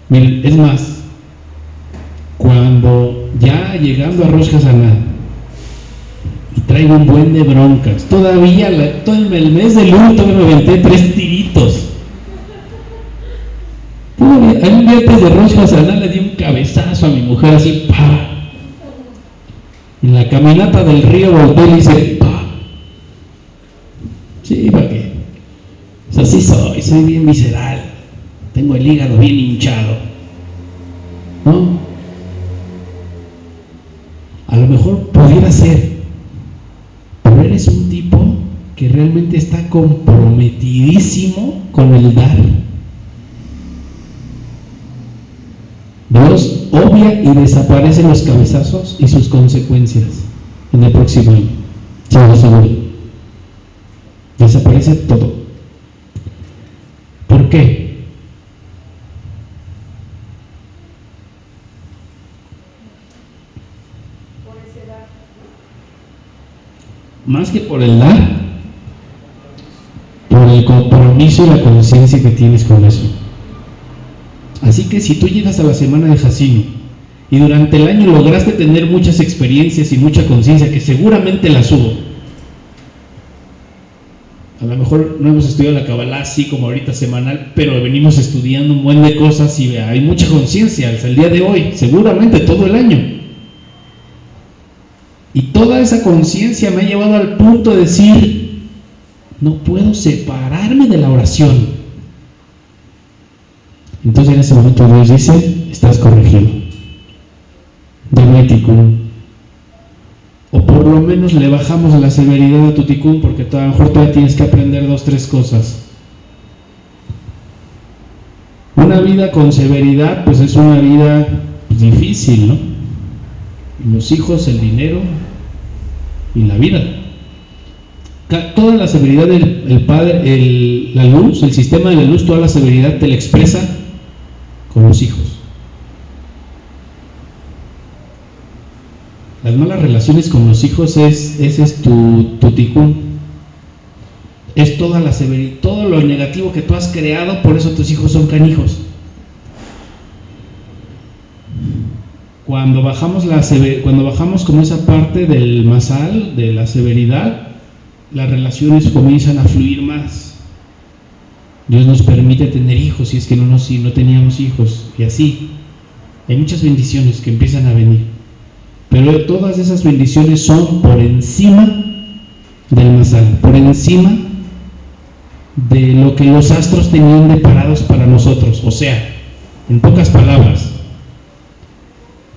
Speaker 1: Miren, es más, cuando ya llegando a Rosh Hashanah traigo un buen de broncas, todavía todo el mes de luto me aventé tres tiritos. Todavía, un día antes de Rosh Hashanah le di un cabezazo a mi mujer así, pa. En la caminata del río volteé y le hice, pa. Sí, ¿para qué? Así soy, soy bien visceral. Tengo el hígado bien hinchado. ¿No? Lo mejor pudiera ser, pero eres un tipo que realmente está comprometidísimo con el dar. Dios obvia y desaparece los cabezazos y sus consecuencias en el próximo año. Sí, seguro. Desaparece todo. ¿Por qué? Más que por el dar, por el compromiso y la conciencia que tienes con eso. Así que si tú llegas a la semana de Jacino y durante el año lograste tener muchas experiencias y mucha conciencia, que seguramente las hubo, a lo mejor no hemos estudiado la Kabbalah así como ahorita semanal, pero venimos estudiando un buen de cosas y hay mucha conciencia hasta el día de hoy, seguramente todo el año. Y toda esa conciencia me ha llevado al punto de decir, no puedo separarme de la oración. Entonces en ese momento Dios dice, estás corregido. Dame O por lo menos le bajamos la severidad a tu ticún porque a lo mejor todavía tienes que aprender dos, tres cosas. Una vida con severidad pues es una vida difícil, ¿no? Los hijos, el dinero y la vida. Toda la severidad del padre, el, la luz, el sistema de la luz, toda la severidad te la expresa con los hijos. Las malas relaciones con los hijos es, ese es tu, tu Es toda la severidad, todo lo negativo que tú has creado, por eso tus hijos son canijos. Cuando bajamos, la cuando bajamos como esa parte del masal, de la severidad, las relaciones comienzan a fluir más. Dios nos permite tener hijos si es que no, no, si no teníamos hijos y así. Hay muchas bendiciones que empiezan a venir. Pero todas esas bendiciones son por encima del masal, por encima de lo que los astros tenían deparados para nosotros. O sea, en pocas palabras,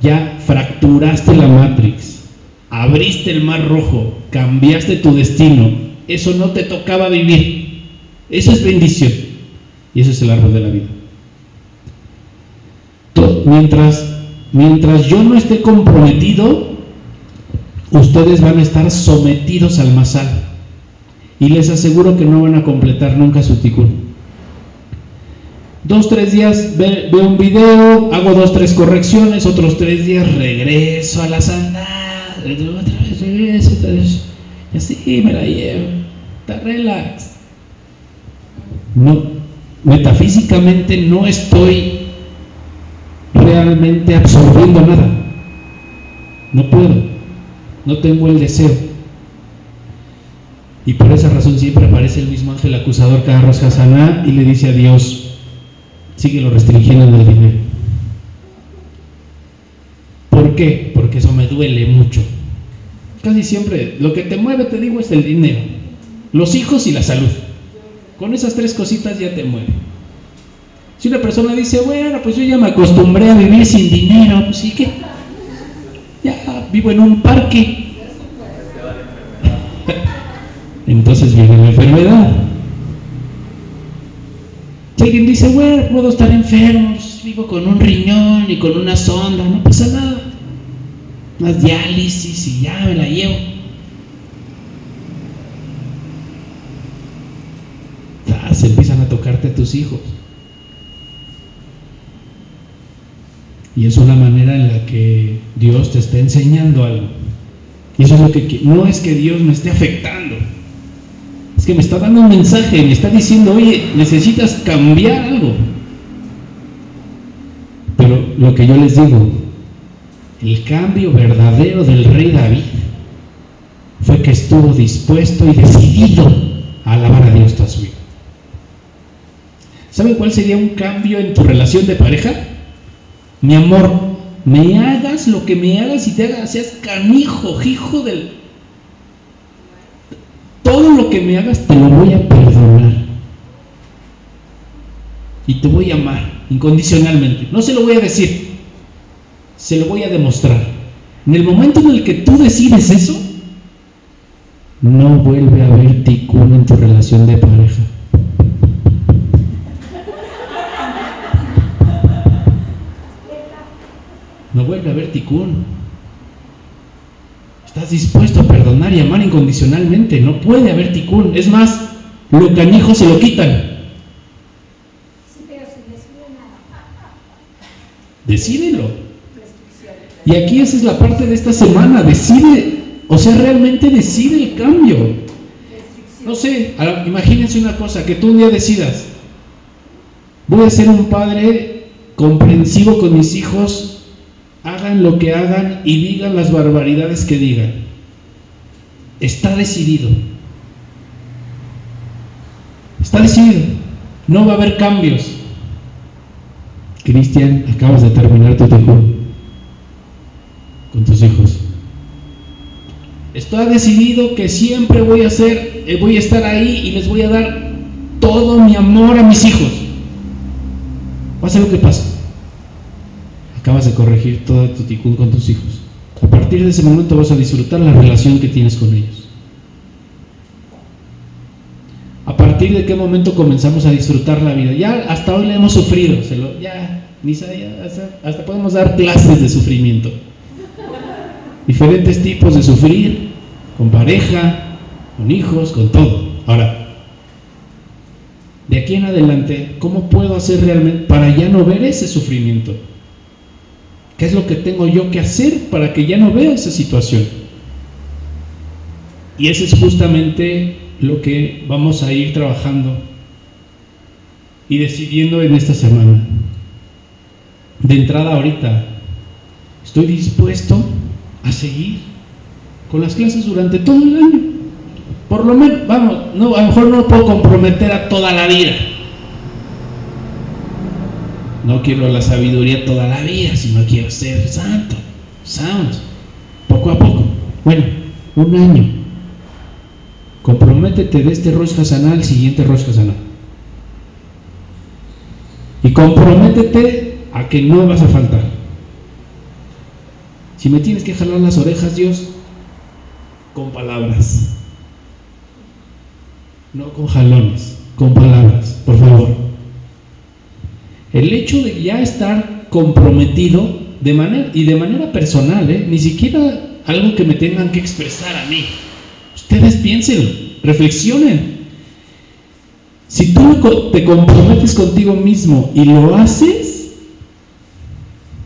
Speaker 1: ya fracturaste la Matrix, abriste el mar rojo, cambiaste tu destino. Eso no te tocaba vivir. Eso es bendición. Y eso es el árbol de la vida. mientras, mientras yo no esté comprometido, ustedes van a estar sometidos al masal. Y les aseguro que no van a completar nunca su tikkun. Dos, tres días veo un video, hago dos, tres correcciones, otros tres días regreso a la santa, otra vez regreso, otra vez. Y así me la llevo. Está relax no, metafísicamente no estoy realmente absorbiendo nada. No puedo, no tengo el deseo. Y por esa razón siempre aparece el mismo ángel acusador cada Rosh y le dice a Dios, síguelo restringiendo en el dinero. ¿Por qué? Porque eso me duele mucho. Casi siempre lo que te mueve, te digo, es el dinero, los hijos y la salud. Con esas tres cositas ya te mueve. Si una persona dice, bueno, pues yo ya me acostumbré a vivir sin dinero, pues sí que ya vivo en un parque. Alguien dice, bueno, puedo estar enfermo, vivo con un riñón y con una sonda, no pasa nada. unas diálisis y ya me la llevo. Se empiezan a tocarte tus hijos. Y es una manera en la que Dios te está enseñando algo. Y eso es lo que no es que Dios me esté afectando. Es que me está dando un mensaje, me está diciendo, oye, necesitas cambiar algo. Pero lo que yo les digo, el cambio verdadero del rey David fue que estuvo dispuesto y decidido a alabar a Dios toda su vida. ¿Saben cuál sería un cambio en tu relación de pareja? Mi amor, me hagas lo que me hagas y te hagas, seas canijo, hijo del... Que me hagas te lo voy a perdonar. Y te voy a amar incondicionalmente. No se lo voy a decir, se lo voy a demostrar. En el momento en el que tú decides eso, no vuelve a haber ticún en tu relación de pareja. No vuelve a haber ticún. Estás dispuesto a perdonar y amar incondicionalmente. No puede haber ticún. Es más, lo canijo se lo quitan. Decídelo. Y aquí esa es la parte de esta semana. Decide, o sea, realmente decide el cambio. No sé, imagínense una cosa, que tú un día decidas, voy a ser un padre comprensivo con mis hijos, hagan lo que hagan y digan las barbaridades que digan. Está decidido. Está decidido. No va a haber cambios. Cristian, acabas de terminar tu tejón con tus hijos. Está decidido que siempre voy a hacer, eh, voy a estar ahí y les voy a dar todo mi amor a mis hijos. Pase lo que pase. Acabas de corregir todo tu ticún con tus hijos. A partir de ese momento vas a disfrutar la relación que tienes con ellos. A partir de qué momento comenzamos a disfrutar la vida. Ya hasta hoy le hemos sufrido, se lo, ya, ni hasta, hasta podemos dar clases de sufrimiento diferentes tipos de sufrir, con pareja, con hijos, con todo. Ahora, de aquí en adelante, ¿cómo puedo hacer realmente para ya no ver ese sufrimiento? ¿Qué es lo que tengo yo que hacer para que ya no vea esa situación? Y eso es justamente lo que vamos a ir trabajando y decidiendo en esta semana. De entrada ahorita, estoy dispuesto a seguir con las clases durante todo el año. Por lo menos, vamos, no, a lo mejor no puedo comprometer a toda la vida. No quiero la sabiduría toda la vida, sino quiero ser santo, sound, poco a poco. Bueno, un año. Comprométete de este Rosh Hashanah al siguiente Rosh Hashanah. Y comprométete a que no vas a faltar. Si me tienes que jalar las orejas, Dios, con palabras. No con jalones, con palabras, por favor. El hecho de ya estar comprometido de manera, y de manera personal, ¿eh? ni siquiera algo que me tengan que expresar a mí. Ustedes piénsenlo, reflexionen. Si tú te comprometes contigo mismo y lo haces,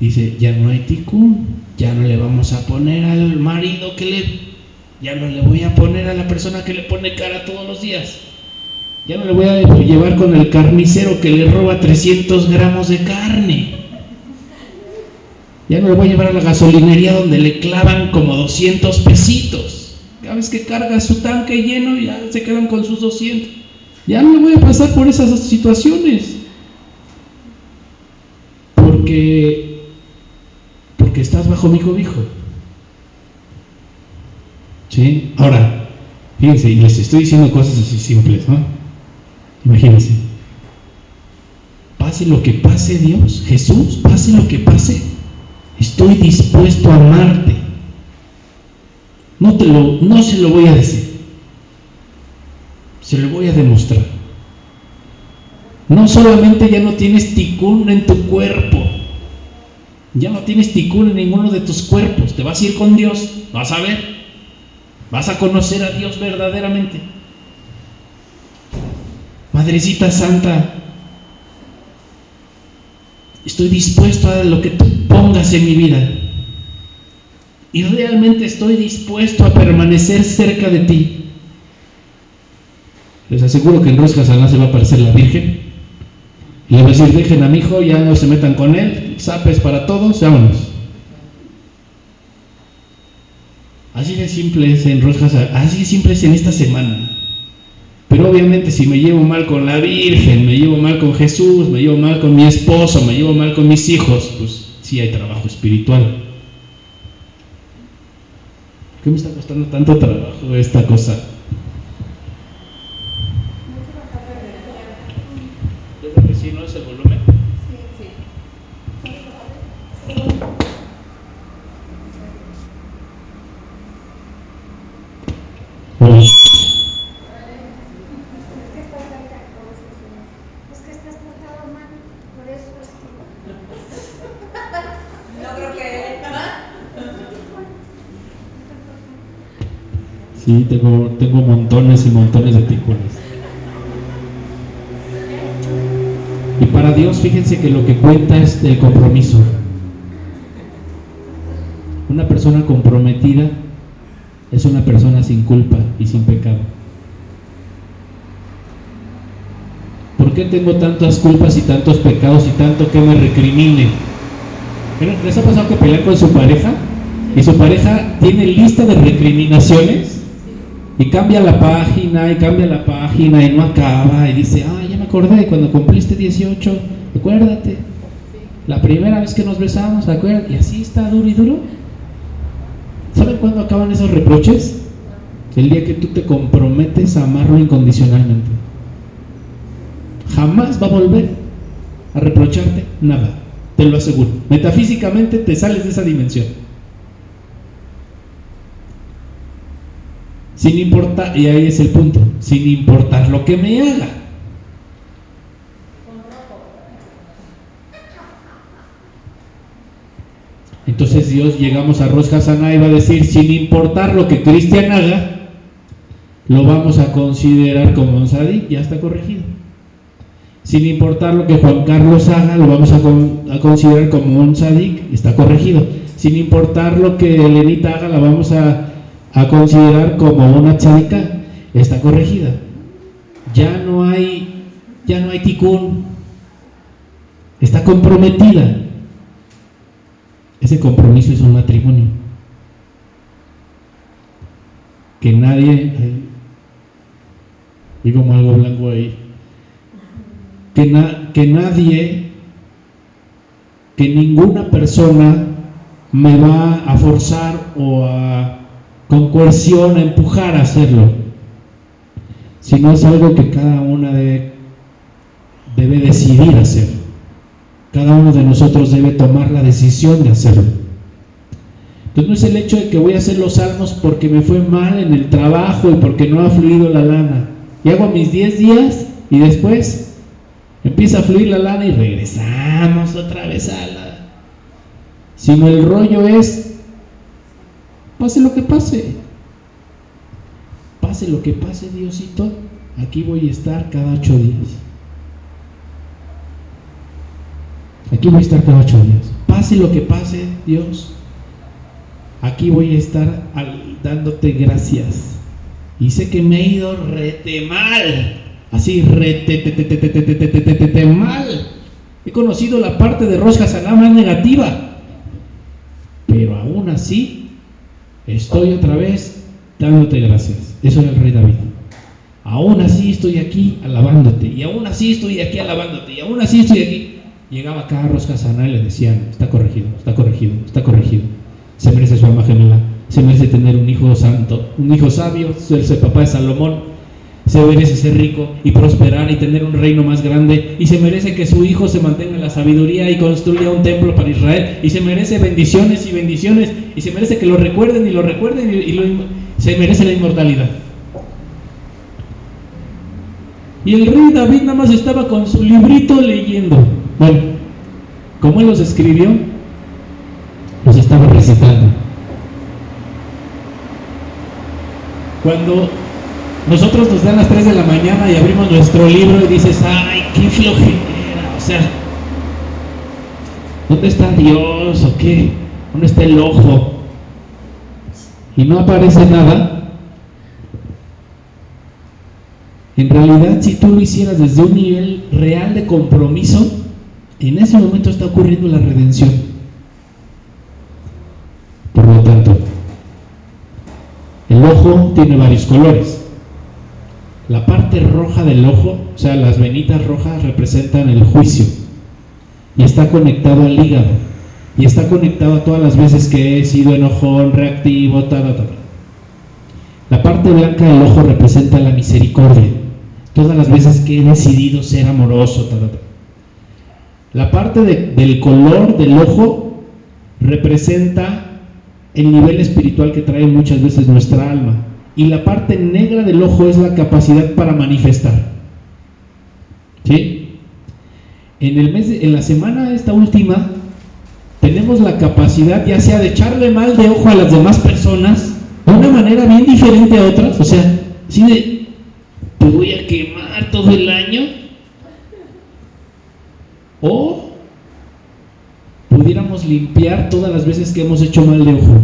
Speaker 1: dice, ya no hay ticún ya no le vamos a poner al marido que le, ya no le voy a poner a la persona que le pone cara todos los días. Ya no le voy a llevar con el carnicero que le roba 300 gramos de carne. Ya no le voy a llevar a la gasolinería donde le clavan como 200 pesitos. Cada vez que carga su tanque lleno ya se quedan con sus 200. Ya no voy a pasar por esas situaciones. Porque que estás bajo mi cobijo. ¿Sí? Ahora, fíjense, y les estoy diciendo cosas así simples, ¿no? Imagínense. Pase lo que pase Dios, Jesús, pase lo que pase, estoy dispuesto a amarte. No, te lo, no se lo voy a decir, se lo voy a demostrar. No solamente ya no tienes ticún en tu cuerpo, Ya no tienes ticún en ninguno de tus cuerpos. Te vas a ir con Dios. Vas a ver. Vas a conocer a Dios verdaderamente. Madrecita Santa, estoy dispuesto a lo que tú pongas en mi vida. Y realmente estoy dispuesto a permanecer cerca de ti. Les aseguro que en Saná se va a aparecer la Virgen. Y le va a decir, dejen a mi hijo, ya no se metan con él, zapes para todos, vámonos. Así de simple es en Rosca así de simple es en esta semana. Pero obviamente si me llevo mal con la Virgen, me llevo mal con Jesús, me llevo mal con mi esposo, me llevo mal con mis hijos, pues sí hay trabajo espiritual. ¿Qué me está costando tanto trabajo esta cosa? Yo creo que sí, ¿no es el volumen? Sí, sí.
Speaker 3: Es que estás portado mal, por eso es que...
Speaker 4: No creo que...
Speaker 1: Sí, tengo, tengo montones y montones de ticones. Y para Dios, fíjense que lo que cuenta es el compromiso. Una persona comprometida es una persona sin culpa y sin pecado. ¿Por qué tengo tantas culpas y tantos pecados y tanto que me recrimine? ¿Les ha pasado que pelean con su pareja? Y su pareja tiene lista de recriminaciones y cambia la página y cambia la página y no acaba y dice, ah, ya me acordé, cuando cumpliste 18, acuérdate, la primera vez que nos besamos, acuérdate, y así está duro y duro. ¿Saben cuándo acaban esos reproches? El día que tú te comprometes a amarlo incondicionalmente. Jamás va a volver a reprocharte nada, te lo aseguro. Metafísicamente te sales de esa dimensión. Sin importar, y ahí es el punto, sin importar lo que me haga. Entonces Dios llegamos a Rosh Hashanah y va a decir, sin importar lo que Cristian haga, lo vamos a considerar como un sadik, ya está corregido. Sin importar lo que Juan Carlos haga, lo vamos a, considerar como un sadik, está corregido. Sin importar lo que Elenita haga, la vamos a a considerar como una tzadika, está corregida. Ya no hay, ya no hay tikkun, está comprometida. Ese compromiso es un matrimonio. Que nadie, y como algo blanco ahí, que, que nadie, que ninguna persona me va a forzar o a con coerción a empujar a hacerlo, sino es algo que cada una debe, debe decidir hacer. Cada uno de nosotros debe tomar la decisión de hacerlo. Entonces no es el hecho de que voy a hacer los salmos porque me fue mal en el trabajo y porque no ha fluido la lana. Y hago mis 10 días y después empieza a fluir la lana y regresamos otra vez a la... Sino el rollo es Pase lo que pase. Pase lo que pase, Diosito. Aquí voy a estar cada ocho días. Aquí voy a estar cada ocho días. Pase lo que pase, Dios. Aquí voy a estar dándote gracias. Y sé que me he ido rete mal. Así, rete mal. He conocido la parte de Rosca Saná más negativa. Pero aún así Estoy otra vez dándote gracias. Eso era el rey David. Aún así estoy aquí alabándote. Y aún así estoy aquí alabándote. Y aún así estoy aquí. Llegaba Carlos Casana y le decían, está corregido, está corregido, está corregido. Se merece su alma gemela. Se merece tener un hijo santo, un hijo sabio, ser el papá de Salomón se merece ser rico y prosperar y tener un reino más grande y se merece que su hijo se mantenga en la sabiduría y construya un templo para Israel y se merece bendiciones y bendiciones y se merece que lo recuerden y lo recuerden y, se merece la inmortalidad. Y el rey David nada más estaba con su librito leyendo. Bueno, como él los escribió,
Speaker 2: recapacitando.
Speaker 1: Cuando nosotros nos dan las 3 de la mañana y abrimos nuestro libro y dices, ay, qué flojera, o sea, ¿dónde está Dios o qué? ¿Dónde está el ojo? Y no aparece nada. En realidad, si tú lo hicieras desde un nivel real de compromiso, en ese momento está ocurriendo la redención. Por lo tanto, el ojo tiene varios colores. La parte roja del ojo, o sea, las venitas rojas representan el juicio y está conectado al hígado y está conectado a todas las veces que he sido enojón, reactivo, ta, ta, ta. La parte blanca del ojo representa la misericordia, todas las veces que he decidido ser amoroso, ta, ta. La parte de, del color del ojo representa el nivel espiritual que trae muchas veces nuestra alma. Y la parte negra del ojo es la capacidad para manifestar. ¿Sí? En, el mes de, en la semana esta última tenemos la capacidad ya sea de echarle mal de ojo a las demás personas de una manera bien diferente a otras, o sea, si de te voy a quemar todo el año o pudiéramos limpiar todas las veces que hemos hecho mal de ojo.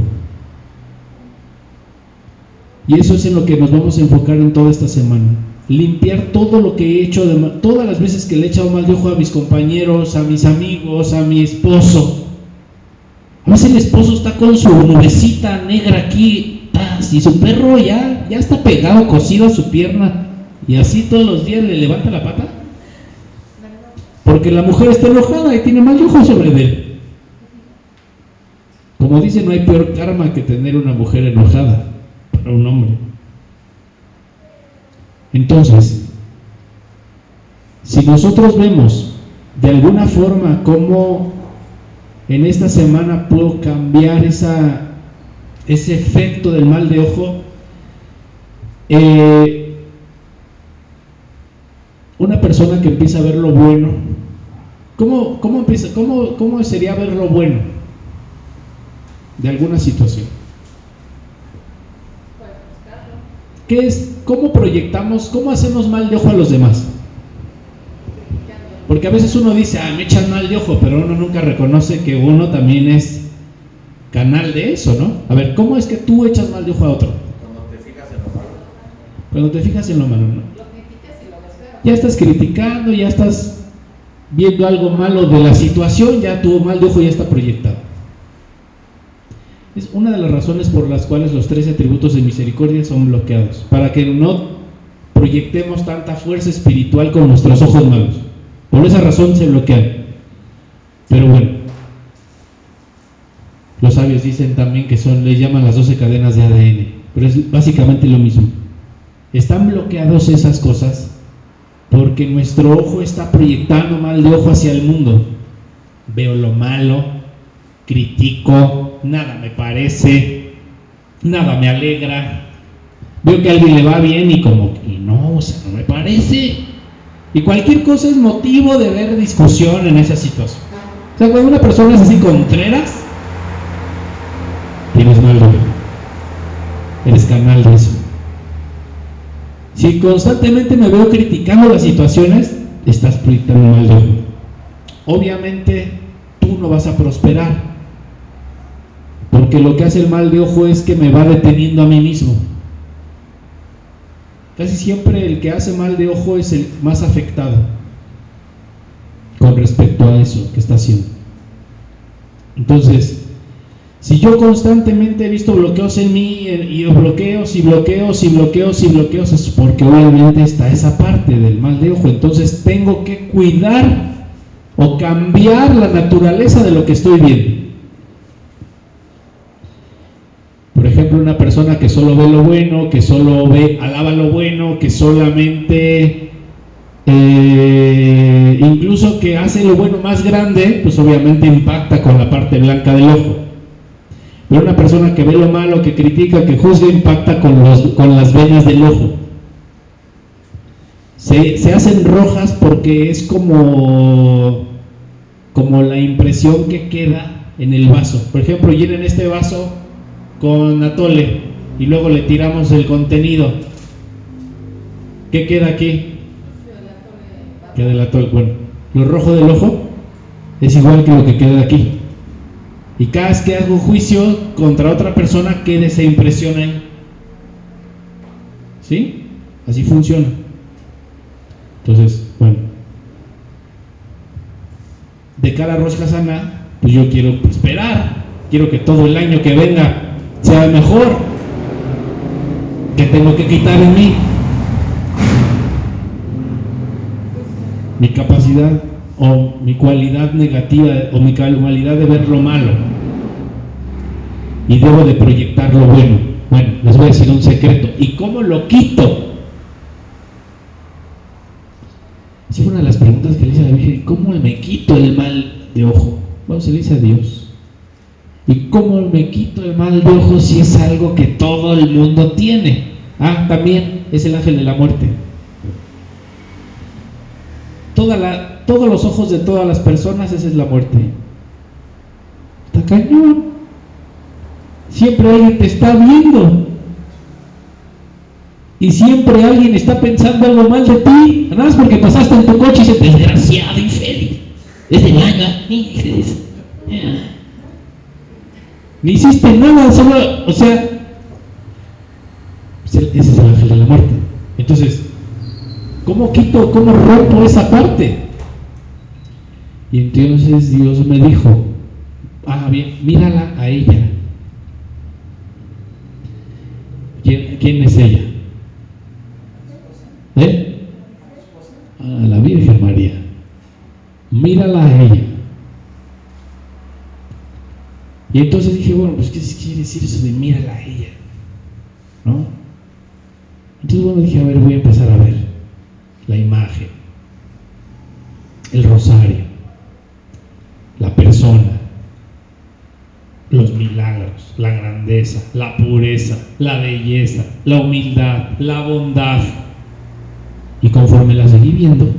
Speaker 1: Y eso es en lo que nos vamos a enfocar en toda esta semana. Limpiar todo lo que he hecho, todas las veces que le he echado mal de ojo a mis compañeros, a mis amigos, a mi esposo. A veces el esposo está con su nubecita negra aquí, ¡tas! y su perro ya, ya está pegado, cosido a su pierna, y así todos los días le levanta la pata. Porque la mujer está enojada y tiene mal de ojo sobre él. Como dice, no hay peor karma que tener una mujer enojada para un hombre. Entonces, si nosotros vemos de alguna forma cómo en esta semana puedo cambiar esa, ese efecto del mal de ojo, eh, una persona que empieza a ver lo bueno, ¿cómo, cómo, cómo, ¿cómo sería ver lo bueno de alguna situación? ¿Qué es, ¿Cómo proyectamos, cómo hacemos mal de ojo a los demás? Porque a veces uno dice, ah, me echan mal de ojo, pero uno nunca reconoce que uno también es canal de eso, ¿no? A ver, ¿cómo es que tú echas mal de ojo a otro?
Speaker 4: Cuando te fijas en lo malo.
Speaker 1: Cuando te fijas en lo malo, ¿no?
Speaker 3: Lo criticas y lo ves feo.
Speaker 1: Ya estás criticando, ya estás viendo algo malo de la situación, ya tu mal de ojo ya está proyectado. Es una de las razones por las cuales los tres atributos de misericordia son bloqueados, para que no proyectemos tanta fuerza espiritual con nuestros ojos malos. Por esa razón se bloquean. Pero bueno, los sabios dicen también que son, le llaman las 12 cadenas de ADN, pero es básicamente lo mismo. Están bloqueados esas cosas porque nuestro ojo está proyectando mal de ojo hacia el mundo. Veo lo malo, critico, nada me parece, nada me alegra. Veo que a alguien le va bien y como que no, o sea, no me parece. Y cualquier cosa es motivo de ver discusión en esa situación. O sea, cuando una persona es así contreras, tienes mal ojo. Eres canal de eso. Si constantemente me veo criticando las situaciones, estás proyectando mal ojo. Obviamente tú no vas a prosperar. Porque lo que hace el mal de ojo es que me va deteniendo a mí mismo. Casi siempre el que hace mal de ojo es el más afectado con respecto a eso que está haciendo. Entonces, si yo constantemente he visto bloqueos en mí y bloqueos y bloqueos y bloqueos y bloqueos, es porque obviamente está esa parte del mal de ojo. Entonces tengo que cuidar o cambiar la naturaleza de lo que estoy viendo. Por ejemplo, una persona que solo ve lo bueno, que solo ve, alaba lo bueno, que solamente, eh, incluso que hace lo bueno más grande, pues obviamente impacta con la parte blanca del ojo. Pero una persona que ve lo malo, que critica, que juzga, impacta con, las venas del ojo. Se, se, hacen rojas porque es como, como la impresión que queda en el vaso. Por ejemplo, llenen este vaso con atole y luego le tiramos el contenido. ¿Qué queda aquí? Queda el atole. Bueno, lo rojo del ojo es igual que lo que queda aquí. Y cada vez que hago juicio contra otra persona, queda esa impresión ahí. ¿Sí? Así funciona. Entonces, bueno. De cara a Rosh Hashanah, pues yo quiero esperar. Quiero que todo el año que venga sea mejor. ¿Qué tengo que quitar en mí? Mi capacidad o mi cualidad negativa o mi cualidad de ver lo malo. Y debo de proyectar lo bueno. Bueno, les voy a decir un secreto. ¿Y cómo lo quito? Esa fue una de las preguntas que le hice a la Virgen. ¿Cómo me quito el mal de ojo? Bueno, se le dice a Dios. ¿Y cómo me quito el mal de ojo si es algo que todo el mundo tiene? Ah, también es el ángel de la muerte. Todos los ojos de todas las personas, esa es la muerte. Está cañón. Siempre alguien te está viendo. Y siempre alguien está pensando algo mal de ti. Nada más porque pasaste en tu coche y dice, desgraciado, infeliz. Es de. Ni hiciste nada, solo, o sea, ese es el ángel de la muerte. Entonces, ¿cómo quito, cómo rompo esa parte? Y entonces Dios me dijo, ah, bien, mírala a ella. ¿Quién, es ella? ¿Eh? A la Virgen María. Mírala a ella. Y entonces dije, bueno, pues ¿qué quiere decir eso de mírala a ella? ¿No? Entonces, bueno, dije, a ver, voy a empezar a ver la imagen, el rosario, la persona, los milagros, la grandeza, la pureza, la belleza, la humildad, la bondad. Y conforme la seguí viendo,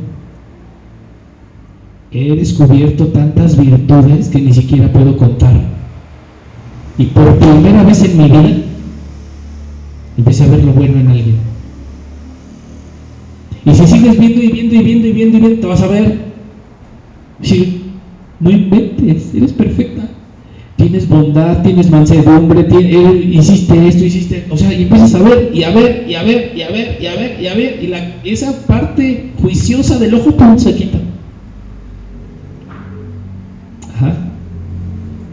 Speaker 1: he descubierto tantas virtudes que ni siquiera puedo contar. Y por primera vez en mi vida empecé a ver lo bueno en alguien. Y si sigues viendo y viendo y viendo y viendo y viendo, te vas a ver. Si no inventes, eres perfecta. Tienes bondad, tienes mansedumbre, hiciste esto, hiciste. O sea, y empiezas a ver y a ver y a ver y a ver y a ver y a ver. Y esa parte juiciosa del ojo, pum, se quita.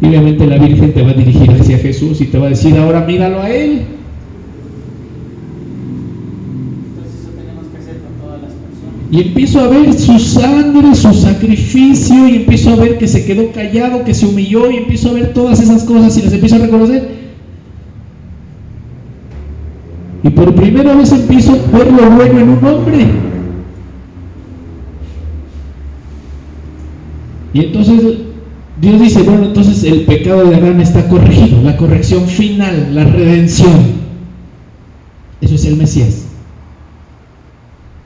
Speaker 1: Y obviamente la Virgen te va a dirigir hacia Jesús y te va a decir, ahora míralo a Él. Y empiezo a ver su sangre, su sacrificio, y empiezo a ver que se quedó callado, que se humilló, y empiezo a ver todas esas cosas y las empiezo a reconocer. Y por primera vez empiezo a ver lo bueno en un hombre. Y entonces Dios dice, bueno, entonces el pecado de Adán está corregido, la corrección final, la redención. Eso es el Mesías.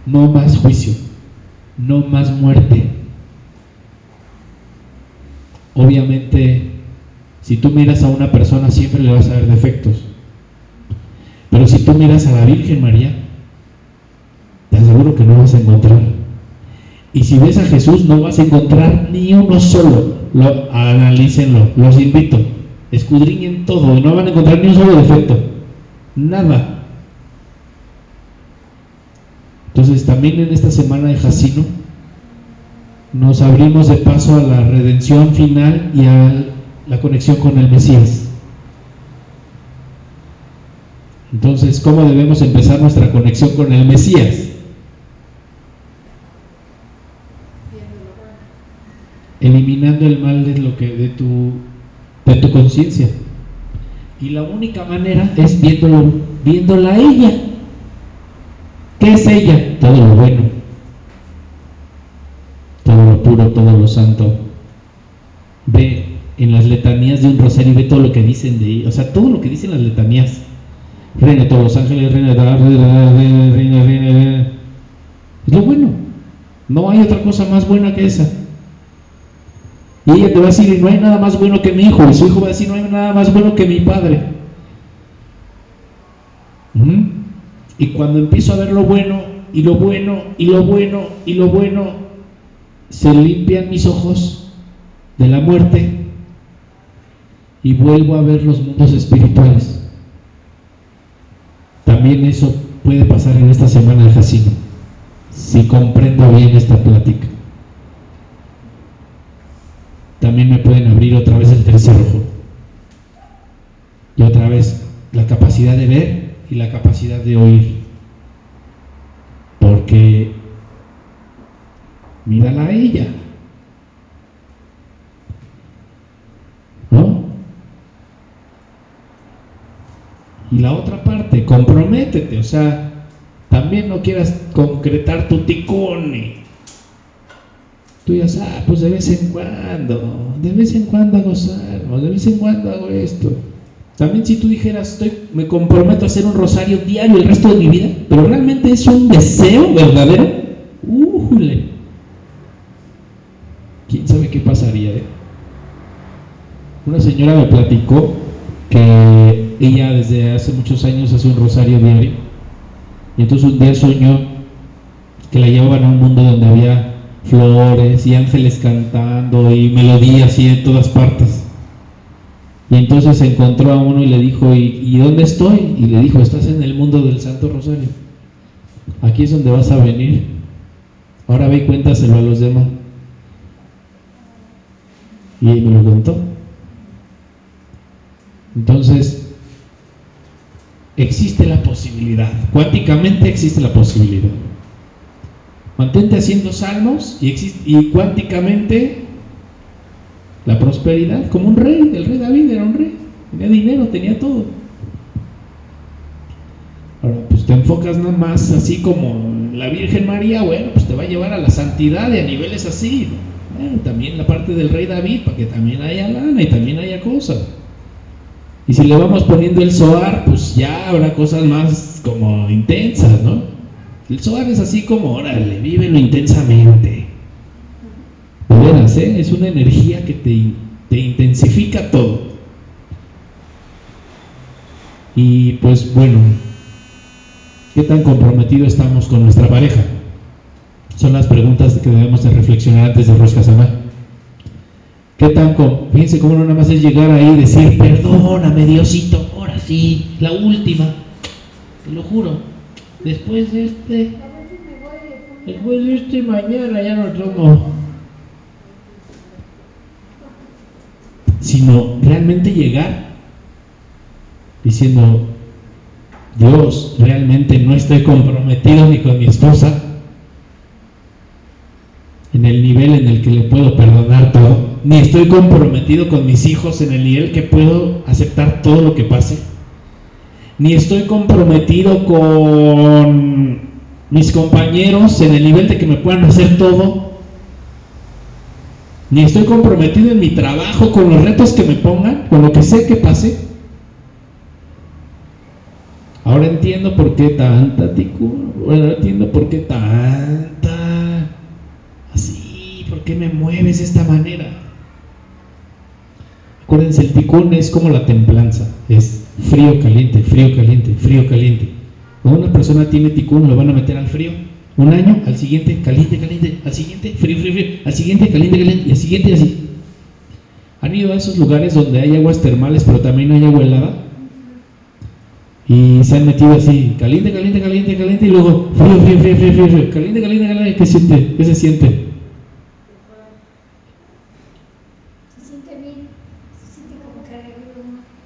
Speaker 1: No más juicio, no más muerte. Obviamente, si tú miras a una persona siempre le vas a ver defectos. Pero si tú miras a la Virgen María, te aseguro que no vas a encontrar. Y si ves a Jesús, no vas a encontrar ni uno solo lo, analícenlo, los invito, escudriñen todo y no van a encontrar ni un solo defecto, nada. Entonces también en esta semana de Jacino nos abrimos de paso a la redención final y a la conexión con el Mesías. Entonces, ¿cómo debemos empezar nuestra conexión con el Mesías? Eliminando el mal de lo que de tu de tu conciencia. Y la única manera es viéndolo, viéndola a ella. ¿Qué es ella? Todo lo bueno, todo lo puro, todo lo santo. Ve en las letanías de un rosario ve todo lo que dicen de ella, o sea, todo lo que dicen las letanías. Reina todos los ángeles, reina, reina, reina, Es lo bueno. No hay otra cosa más buena que esa. Y ella te va a decir, no hay nada más bueno que mi hijo. Y su hijo va a decir, no hay nada más bueno que mi padre. ¿Mm? Y cuando empiezo a ver lo bueno, y lo bueno, y lo bueno, y lo bueno, se limpian mis ojos de la muerte y vuelvo a ver los mundos espirituales. También eso puede pasar en esta semana de Jacinto, si comprendo bien esta plática. También me pueden abrir otra vez el tercer ojo. Y otra vez la capacidad de ver y la capacidad de oír. Porque mírala a ella. ¿No? Y la otra parte, comprométete, o sea, también no quieras concretar tu ticone. Tú sabes, ah, pues de vez en cuando, de vez en cuando hago salmos, de vez en cuando hago esto. También si tú dijeras, me comprometo a hacer un rosario diario el resto de mi vida, pero realmente es un deseo verdadero, ¡újule! ¿Quién sabe qué pasaría? Eh? Una señora me platicó que ella desde hace muchos años hace un rosario diario y entonces un día soñó que la llevaban a un mundo donde había flores y ángeles cantando y melodías y en todas partes. Y entonces encontró a uno y le dijo, ¿Y, ¿y, dónde estoy? Y le dijo, estás en el mundo del Santo Rosario. Aquí es donde vas a venir. Ahora ve y cuéntaselo a los demás. Y me lo contó. Entonces, existe la posibilidad, cuánticamente existe la posibilidad. Mantente haciendo salmos y, y cuánticamente la prosperidad, como un rey, el rey David era un rey, tenía dinero, tenía todo. Ahora, pues te enfocas nada más así como la Virgen María, bueno, pues te va a llevar a la santidad y a niveles así. También la parte del rey David, para que también haya lana y también haya cosas. Y si le vamos poniendo el soar, pues ya habrá cosas más como intensas, ¿no? El soar es así como, órale, vívelo intensamente. De ¿eh? Es una energía que te, te intensifica todo. Y pues bueno, ¿qué tan comprometido estamos con nuestra pareja? Son las preguntas que debemos de reflexionar antes de Rosca Sanar. ¿Qué tan? Fíjense cómo no nada más es llegar ahí y decir, perdóname Diosito, ahora sí, la última, te lo juro. Después de este, después de este mañana ya no tomo. Sino realmente llegar diciendo, Dios, realmente no estoy comprometido ni con mi esposa en el nivel en el que le puedo perdonar todo ni estoy comprometido con mis hijos en el nivel que puedo aceptar todo lo que pase, ni estoy comprometido con mis compañeros en el nivel de que me puedan hacer todo, ni estoy comprometido en mi trabajo con los retos que me pongan, con lo que sé que pase. Ahora entiendo por qué tanta tico, ahora entiendo por qué tanta así, por qué me mueves de esta manera. Acuérdense, el ticún es como la templanza, es frío, caliente, frío, caliente, frío, caliente. Cuando una persona tiene ticún, lo van a meter al frío. Un año, al siguiente, caliente, caliente, al siguiente, frío, frío, frío, al siguiente, caliente, caliente, y al siguiente así. ¿Han ido a esos lugares donde hay aguas termales, pero también hay agua helada? Y se han metido así, caliente, caliente, caliente, caliente, y luego frío, frío, frío, frío, frío, frío. caliente, caliente, caliente, ¿qué siente? ¿Qué se siente?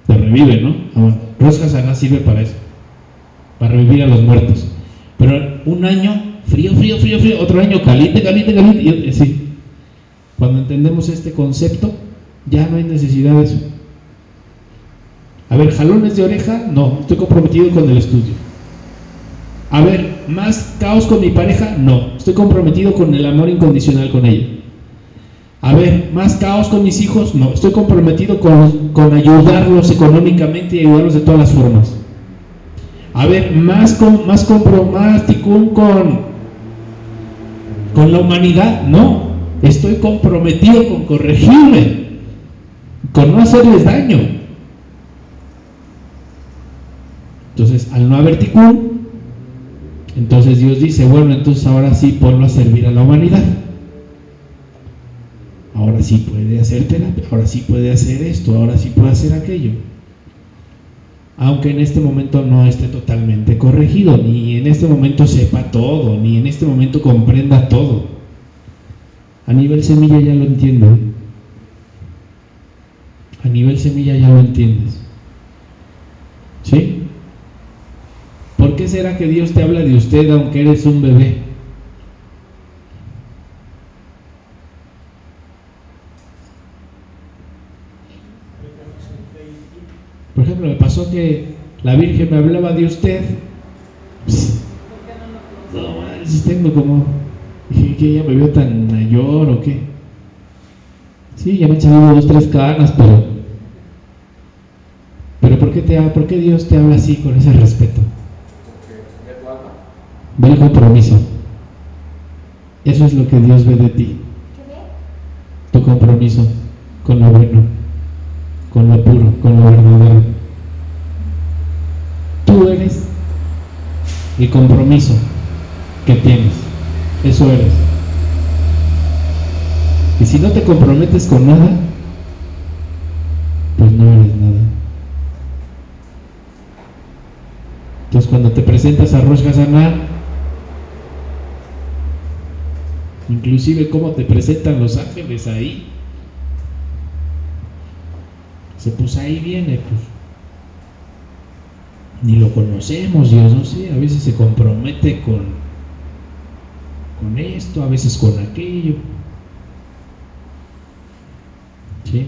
Speaker 1: te revive, ¿no? Ah, Rosca sana sirve para eso, para revivir a los muertos. Pero un año, frío, frío, frío, frío, otro año, caliente, caliente, caliente, y así. Cuando entendemos este concepto, ya no hay necesidad de eso. A ver, jalones de oreja, no, estoy comprometido con el estudio. A ver, más caos con mi pareja, no, estoy comprometido con el amor incondicional con ella. A ver, más caos con mis hijos, no, estoy comprometido con, con ayudarlos económicamente y ayudarlos de todas las formas. A ver, más, con, más con, con, la humanidad, no, estoy comprometido con corregirme, con no hacerles daño. Entonces, al no haber tikkun, entonces Dios dice, bueno, entonces ahora sí ponlo a servir a la humanidad. Ahora sí puede hacer terapia, ahora sí puede hacer esto, ahora sí puede hacer aquello. Aunque en este momento no esté totalmente corregido, ni en este momento sepa todo, ni en este momento comprenda todo. A nivel semilla ya lo entiende. A nivel semilla ya lo entiendes. ¿Sí? ¿Por qué será que Dios te habla de usted aunque eres un bebé? Por ejemplo, me pasó que la Virgen me hablaba de usted. Pss, no manches, tengo como. Dije que ella me vio tan mayor o qué. Sí, ya me han salido dos, tres canas, pero. Pero ¿por qué, te, ha- ¿por qué Dios te habla así con ese respeto? Ve el compromiso. Eso es lo que Dios ve de ti.
Speaker 3: ¿Qué ve?
Speaker 1: Tu compromiso con lo bueno, con lo puro, con lo verdadero. Tú eres el compromiso que tienes. Eso eres. Y si no te comprometes con nada, pues no eres nada. Entonces cuando te presentas a Rosh Hashanah, inclusive cómo te presentan los ángeles ahí, pues ahí viene, pues ni lo conocemos, Dios, no sé, a veces se compromete con, con esto, a veces con aquello. ¿Sí?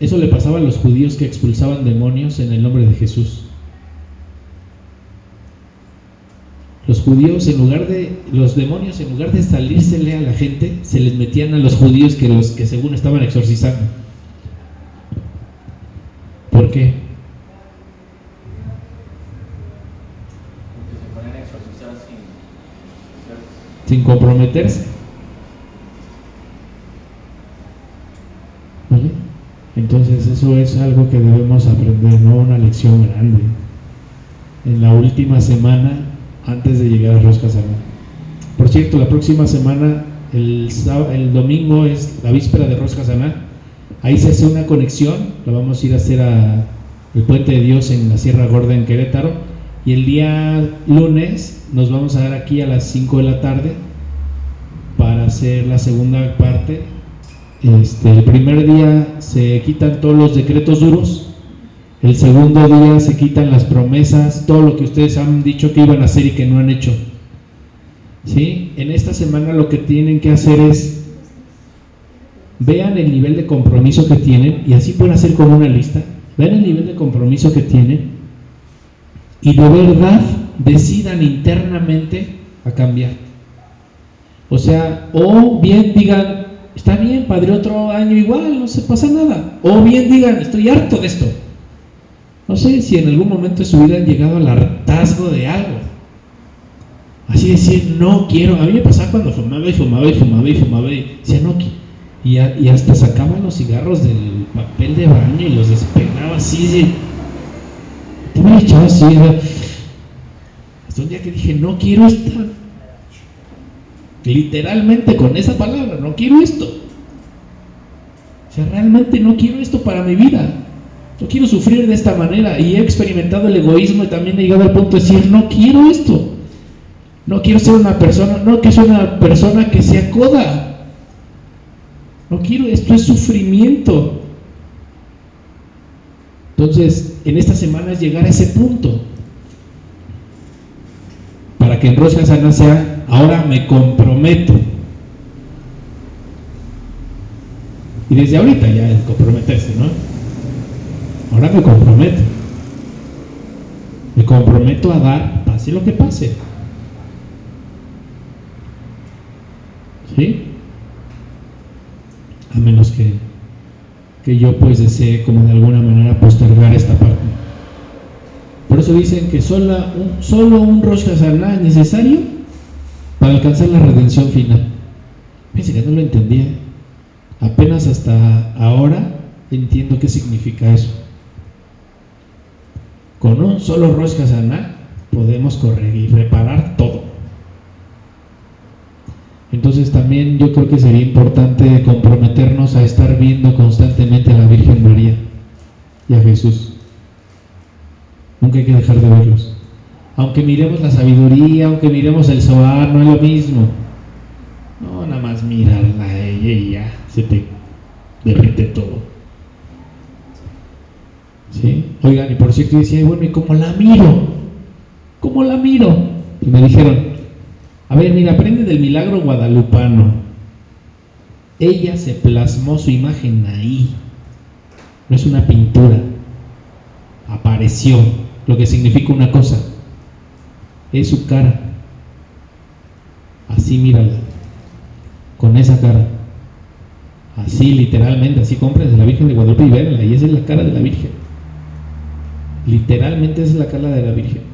Speaker 1: Eso le pasaba a los judíos que expulsaban demonios en el nombre de Jesús. Los judíos, en lugar de, los demonios, en lugar de salírsele a la gente, se les metían a los judíos que los que según estaban exorcizando. ¿Por qué?
Speaker 4: Porque se ponen a exorcizar sin.
Speaker 1: Sin comprometerse. ¿Vale? Entonces eso es algo que debemos aprender, no una lección grande. En la última semana antes de llegar a Rosh Hashanah. Por cierto, la próxima semana, el, el domingo es la víspera de Rosh Hashanah. Ahí se hace una conexión, la vamos a ir a hacer a el Puente de Dios en la Sierra Gorda en Querétaro. Y el día lunes nos vamos a dar aquí a las 5 de la tarde para hacer la segunda parte. Este, el primer día se quitan todos los decretos duros. El segundo día se quitan las promesas, todo lo que ustedes han dicho que iban a hacer y que no han hecho. ¿Sí? En esta semana lo que tienen que hacer es vean el nivel de compromiso que tienen y así pueden hacer como una lista. Vean el nivel de compromiso que tienen y de verdad decidan internamente a cambiar. O sea, o bien digan, está bien, padre, otro año igual, no se pasa nada. O bien digan, estoy harto de esto. No sé si en algún momento de su vida han llegado al hartazgo de algo. Así decir, no quiero. A mí me pasaba cuando fumaba y fumaba y fumaba y fumaba y decía, no quiero. Y, hasta sacaba los cigarros del papel de baño y los despegaba así. así. Estaba echado así. era- Hasta un día que dije, no quiero estar. Literalmente con esa palabra, no quiero esto. O sea, realmente no quiero esto para mi vida. No quiero sufrir de esta manera. Y he experimentado el egoísmo y también he llegado al punto de decir, no quiero esto. No quiero ser una persona, no que sea una persona que sea coda. No quiero, esto es sufrimiento. Entonces, en esta semana es llegar a ese punto. Para que en Rosh Hashanah sea, ahora me comprometo. Y desde ahorita ya el comprometerse, ¿no? Ahora me comprometo. Me comprometo a dar, pase lo que pase. ¿Sí? A menos que, que yo pues desee como de alguna manera postergar esta parte. Por eso dicen que un, solo un Rosh Hashanah es necesario para alcanzar la redención final. Fíjense que no lo entendía. Apenas hasta ahora entiendo qué significa eso. Con un solo Rosh Hashanah podemos correr y reparar todo. Entonces también yo creo que sería importante comprometernos a estar viendo constantemente a la Virgen María y a Jesús. Nunca hay que dejar de verlos. Aunque miremos la sabiduría, aunque miremos el Zohar, no es lo mismo. No, nada más mirarla a ella y ya se te derrite todo. ¿Sí? Oigan, y por cierto, yo decía, bueno, ¿y cómo la miro? ¿Cómo la miro? Y me dijeron, a ver, mira, aprende del milagro guadalupano. Ella se plasmó su imagen ahí. No es una pintura. Apareció, lo que significa una cosa. Es su cara. Así mírala. Con esa cara. Así literalmente, así compren la Virgen de Guadalupe y véanla. Y esa es la cara de la Virgen. Literalmente esa es la cara de la Virgen.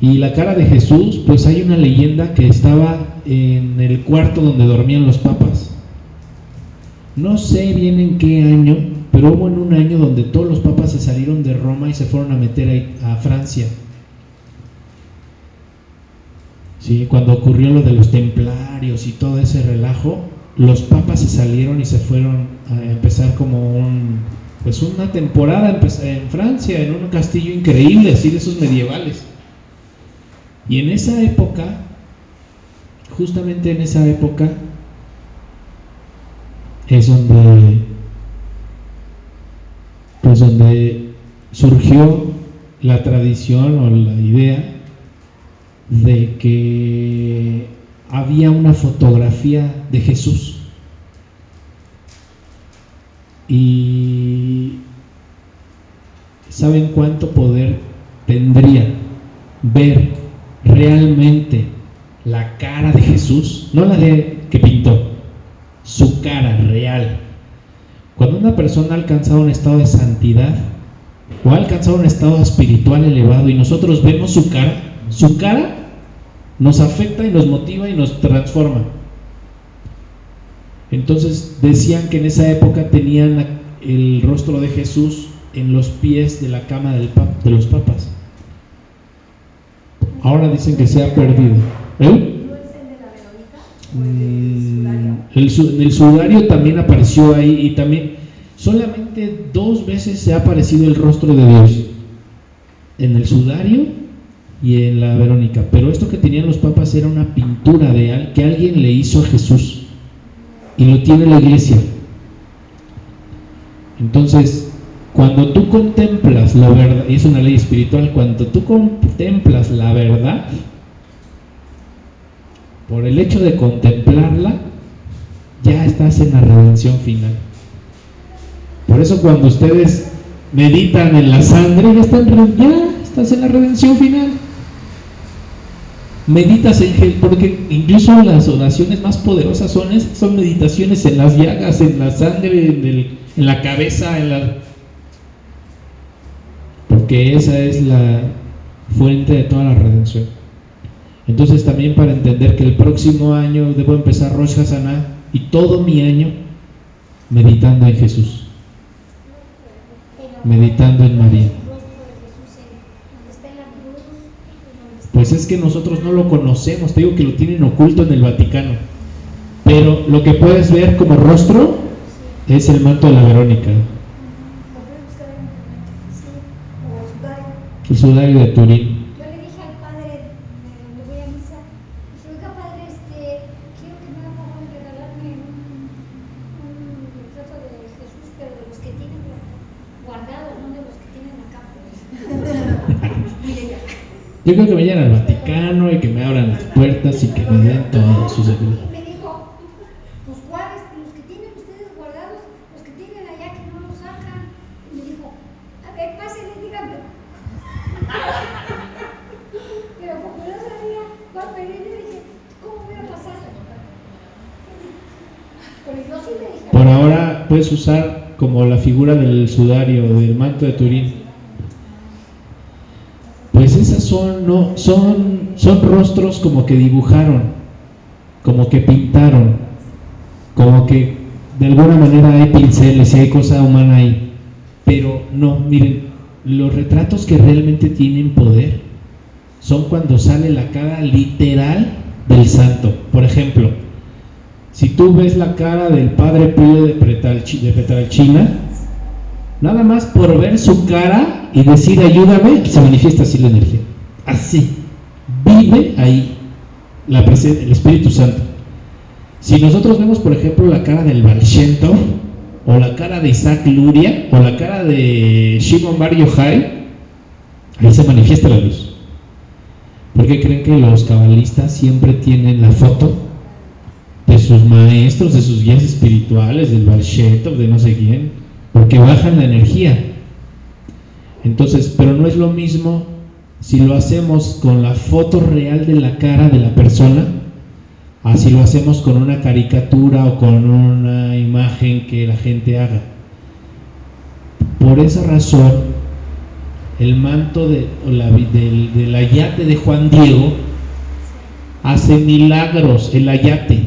Speaker 1: Y la cara de Jesús, pues hay una leyenda que estaba en el cuarto donde dormían los papas. No sé bien en qué año, pero hubo en un año donde todos los papas se salieron de Roma y se fueron a meter a, Francia. ¿Sí? Cuando ocurrió lo de los templarios y todo ese relajo, los papas se salieron y se fueron a empezar como un, pues una temporada en Francia, en un castillo increíble, así de esos medievales. Y en esa época, justamente en esa época, es donde, pues donde surgió la tradición o la idea de que había una fotografía de Jesús. Y ¿saben cuánto poder tendría ver realmente la cara de Jesús? No la de que pintó, su cara real. Cuando una persona ha alcanzado un estado de santidad o ha alcanzado un estado espiritual elevado y nosotros vemos su cara, su cara nos afecta y nos motiva y nos transforma. Entonces decían que en esa época tenían el rostro de Jesús en los pies de la cama de los papas. Ahora dicen que se ha perdido. ¿Eh? Mm, en el sudario también apareció ahí y también solamente dos veces se ha aparecido el rostro de Dios. En el sudario y en la Verónica. Pero esto que tenían los papas era una pintura de que alguien le hizo a Jesús y lo tiene la iglesia. Entonces, cuando tú contemplas la verdad, y es una ley espiritual, cuando tú contemplas la verdad, por el hecho de contemplarla, ya estás en la redención final. Por eso cuando ustedes meditan en la sangre, ya, están, estás en la redención final meditas en porque incluso las oraciones más poderosas son, son meditaciones en las llagas, en la sangre, en, en la cabeza, en la porque esa es la fuente de toda la redención. Entonces también para entender que el próximo año debo empezar Rosh Hashanah y todo mi año meditando en Jesús, meditando en María. Pues es que nosotros no lo conocemos, te digo que lo tienen oculto en el Vaticano. Pero lo que puedes ver como rostro es el manto de la Verónica.
Speaker 3: Los que tienen acá. Pues.
Speaker 1: Yo creo que vayan al Vaticano y que me abran las puertas y que me den todos sus
Speaker 3: secretos. Y me dijo, pues cuáles, los que tienen ustedes guardados, los que tienen allá que no los sacan. Y me dijo, a ver, pásenle, díganme. Pero como no sabía cuál pedir, yo dije, ¿cómo voy a pasar? Pero yo sí le dije.
Speaker 1: Por ahora puedes usar como la figura del sudario, del manto de Turín pues esas son, no, son, son rostros como que dibujaron, como que pintaron. como que de alguna manera hay pinceles y hay cosa humana ahí. Pero no, miren, los retratos que realmente tienen poder son cuando sale la cara literal del santo. Por ejemplo, si tú ves la cara del padre Pío de, de Petralchina, nada más por ver su cara y decir ayúdame, se manifiesta así la energía. Así, vive ahí la el Espíritu Santo. Si nosotros vemos, por ejemplo, la cara del Tov, o la cara de Isaac Luria, o la cara de Shimon Bar Yochai, ahí se manifiesta la luz. ¿Por qué creen que los cabalistas siempre tienen la foto de sus maestros, de sus guías espirituales, del Tov, de no sé quién? Porque bajan la energía. Entonces, pero no es lo mismo si lo hacemos con la foto real de la cara de la persona, así lo hacemos con una caricatura o con una imagen que la gente haga. Por esa razón, el manto de, la, del ayate de Juan Diego hace milagros, el ayate,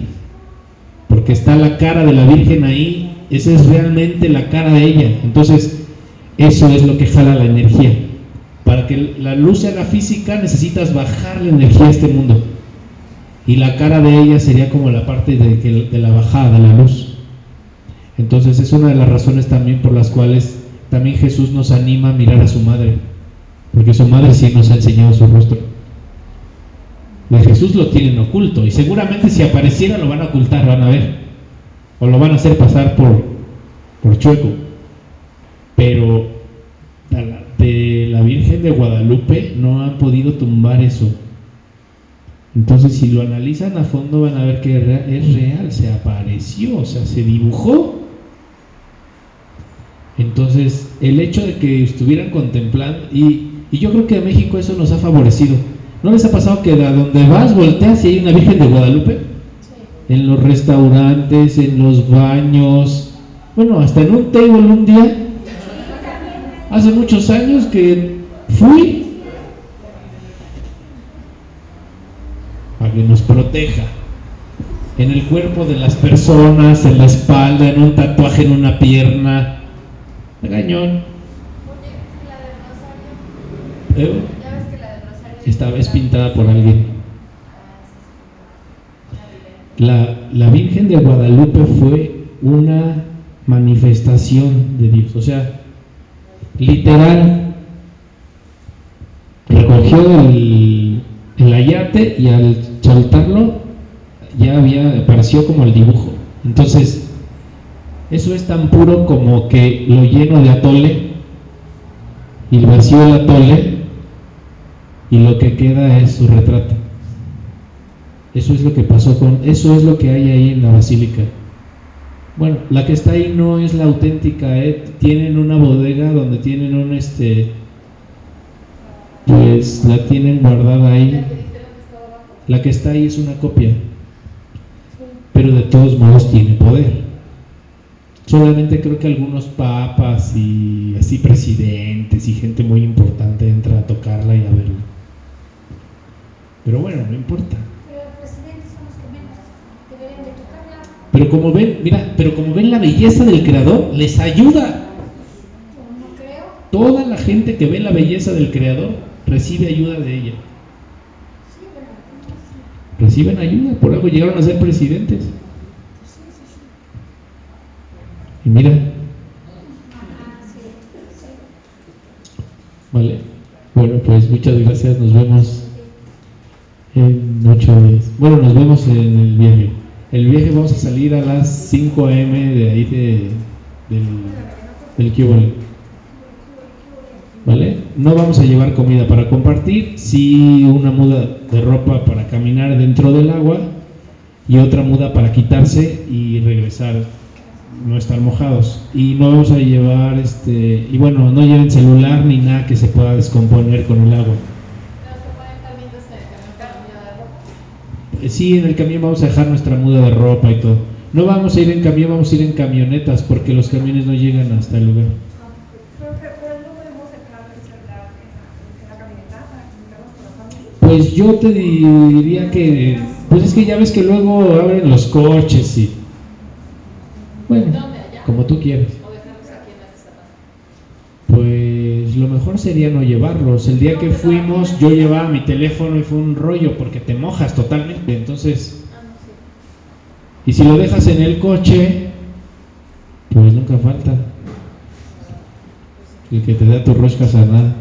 Speaker 1: porque está la cara de la Virgen ahí, esa es realmente la cara de ella. Entonces, eso es lo que jala la energía. Para que la luz se haga física necesitas bajar la energía a este mundo. Y la cara de ella sería como la parte de la bajada de la luz. Entonces es una de las razones también por las cuales también Jesús nos anima a mirar a su madre. Porque su madre sí nos ha enseñado su rostro. De Jesús lo tienen oculto y seguramente si apareciera lo van a ocultar, van a ver. O lo van a hacer pasar por, por chueco. Pero de la Virgen de Guadalupe no han podido tumbar eso. Entonces, si lo analizan a fondo, van a ver que es real, se apareció, o sea, se dibujó. Entonces, el hecho de que estuvieran contemplando, y, y yo creo que a México eso nos ha favorecido. ¿No les ha pasado que a donde vas, volteas y hay una Virgen de Guadalupe? En los restaurantes, en los baños, bueno, hasta en un table un día, hace muchos años que fui para que nos proteja en el cuerpo de las personas, en la espalda, en un tatuaje en una pierna. Gañón. ¿Eh? Esta vez pintada por alguien.
Speaker 5: Ah, esa es una vidente.
Speaker 1: La, la Virgen de Guadalupe fue una manifestación de Dios, o sea, literal, recogió el, el ayate y al soltarlo ya había, apareció como el dibujo. Entonces, eso es tan puro como que lo lleno de atole y vacío el atole y lo que queda es su retrato. Eso es lo que pasó con, eso es lo que hay ahí en la basílica. Bueno, la que está ahí no es la auténtica, ¿eh? tienen una bodega donde tienen un este, pues la tienen guardada
Speaker 5: ¿La
Speaker 1: ahí. La que está ahí es una copia, pero de todos modos tiene poder. Solamente creo que algunos papas y así presidentes y gente muy importante entra a tocarla y a verla. Pero bueno, no importa.
Speaker 3: Pero los presidentes son los que menos deberían de tocarla.
Speaker 1: Pero como ven, mira, pero como ven la belleza del creador, les ayuda. Toda la gente que ve la belleza del creador recibe ayuda de ella. Reciben ayuda, por algo llegaron a ser presidentes. Y mira, vale. Bueno, pues muchas gracias, nos vemos en ocho días. Bueno, nos vemos en el viaje. El viaje vamos a salir a las 5 a.m. de ahí de, del, del. ¿Vale? No vamos a llevar comida para compartir, sí una muda de ropa para caminar dentro del agua y otra muda para quitarse y regresar, no estar mojados. Y no vamos a llevar, este, y bueno, no lleven celular ni nada que se pueda descomponer con el agua. Eh, sí, en el camión vamos a dejar nuestra muda de ropa y todo. No vamos a ir en camión, vamos a ir en camionetas porque los camiones no llegan hasta el lugar. Pues yo te diría que, pues es que ya ves que luego abren los coches y...
Speaker 6: Bueno,
Speaker 2: como tú quieras. mejor sería no llevarlos. El día que fuimos yo llevaba mi teléfono y fue un rollo porque te mojas totalmente. Entonces, y si lo dejas en el coche, pues nunca falta. El que te da tu rosca sanada.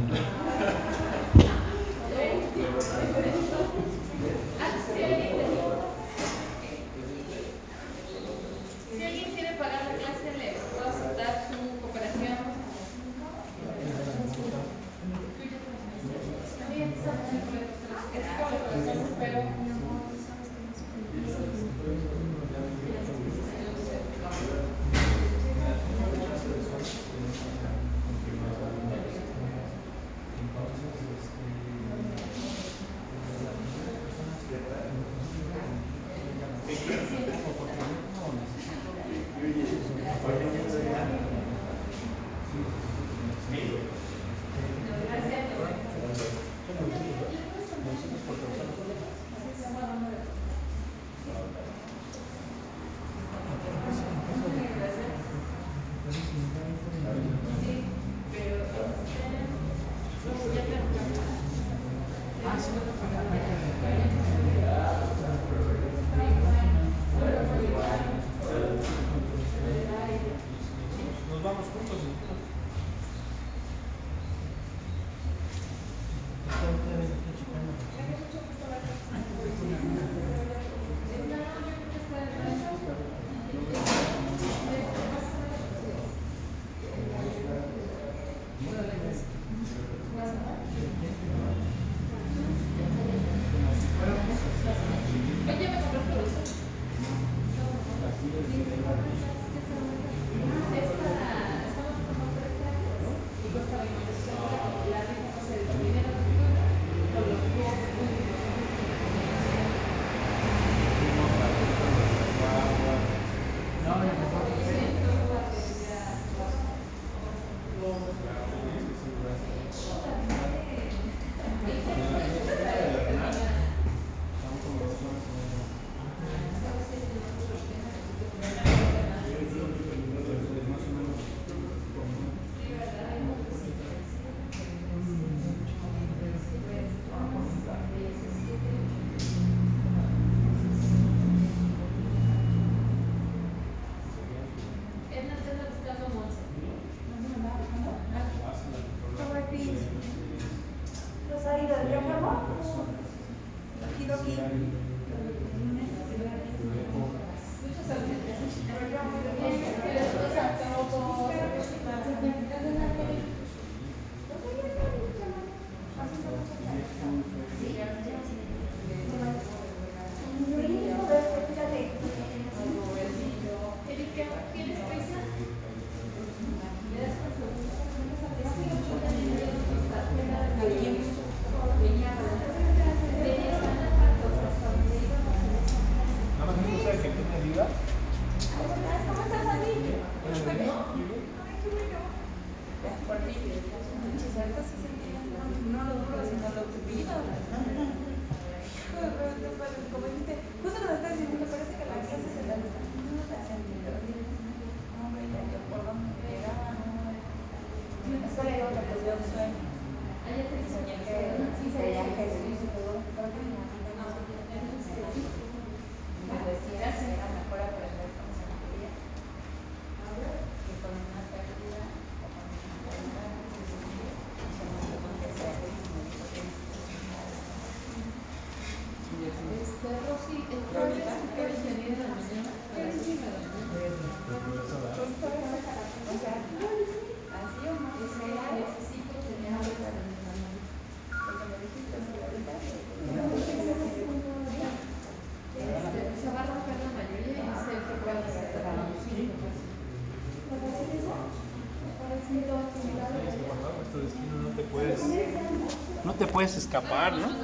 Speaker 7: puedes
Speaker 1: escapar, ¿no?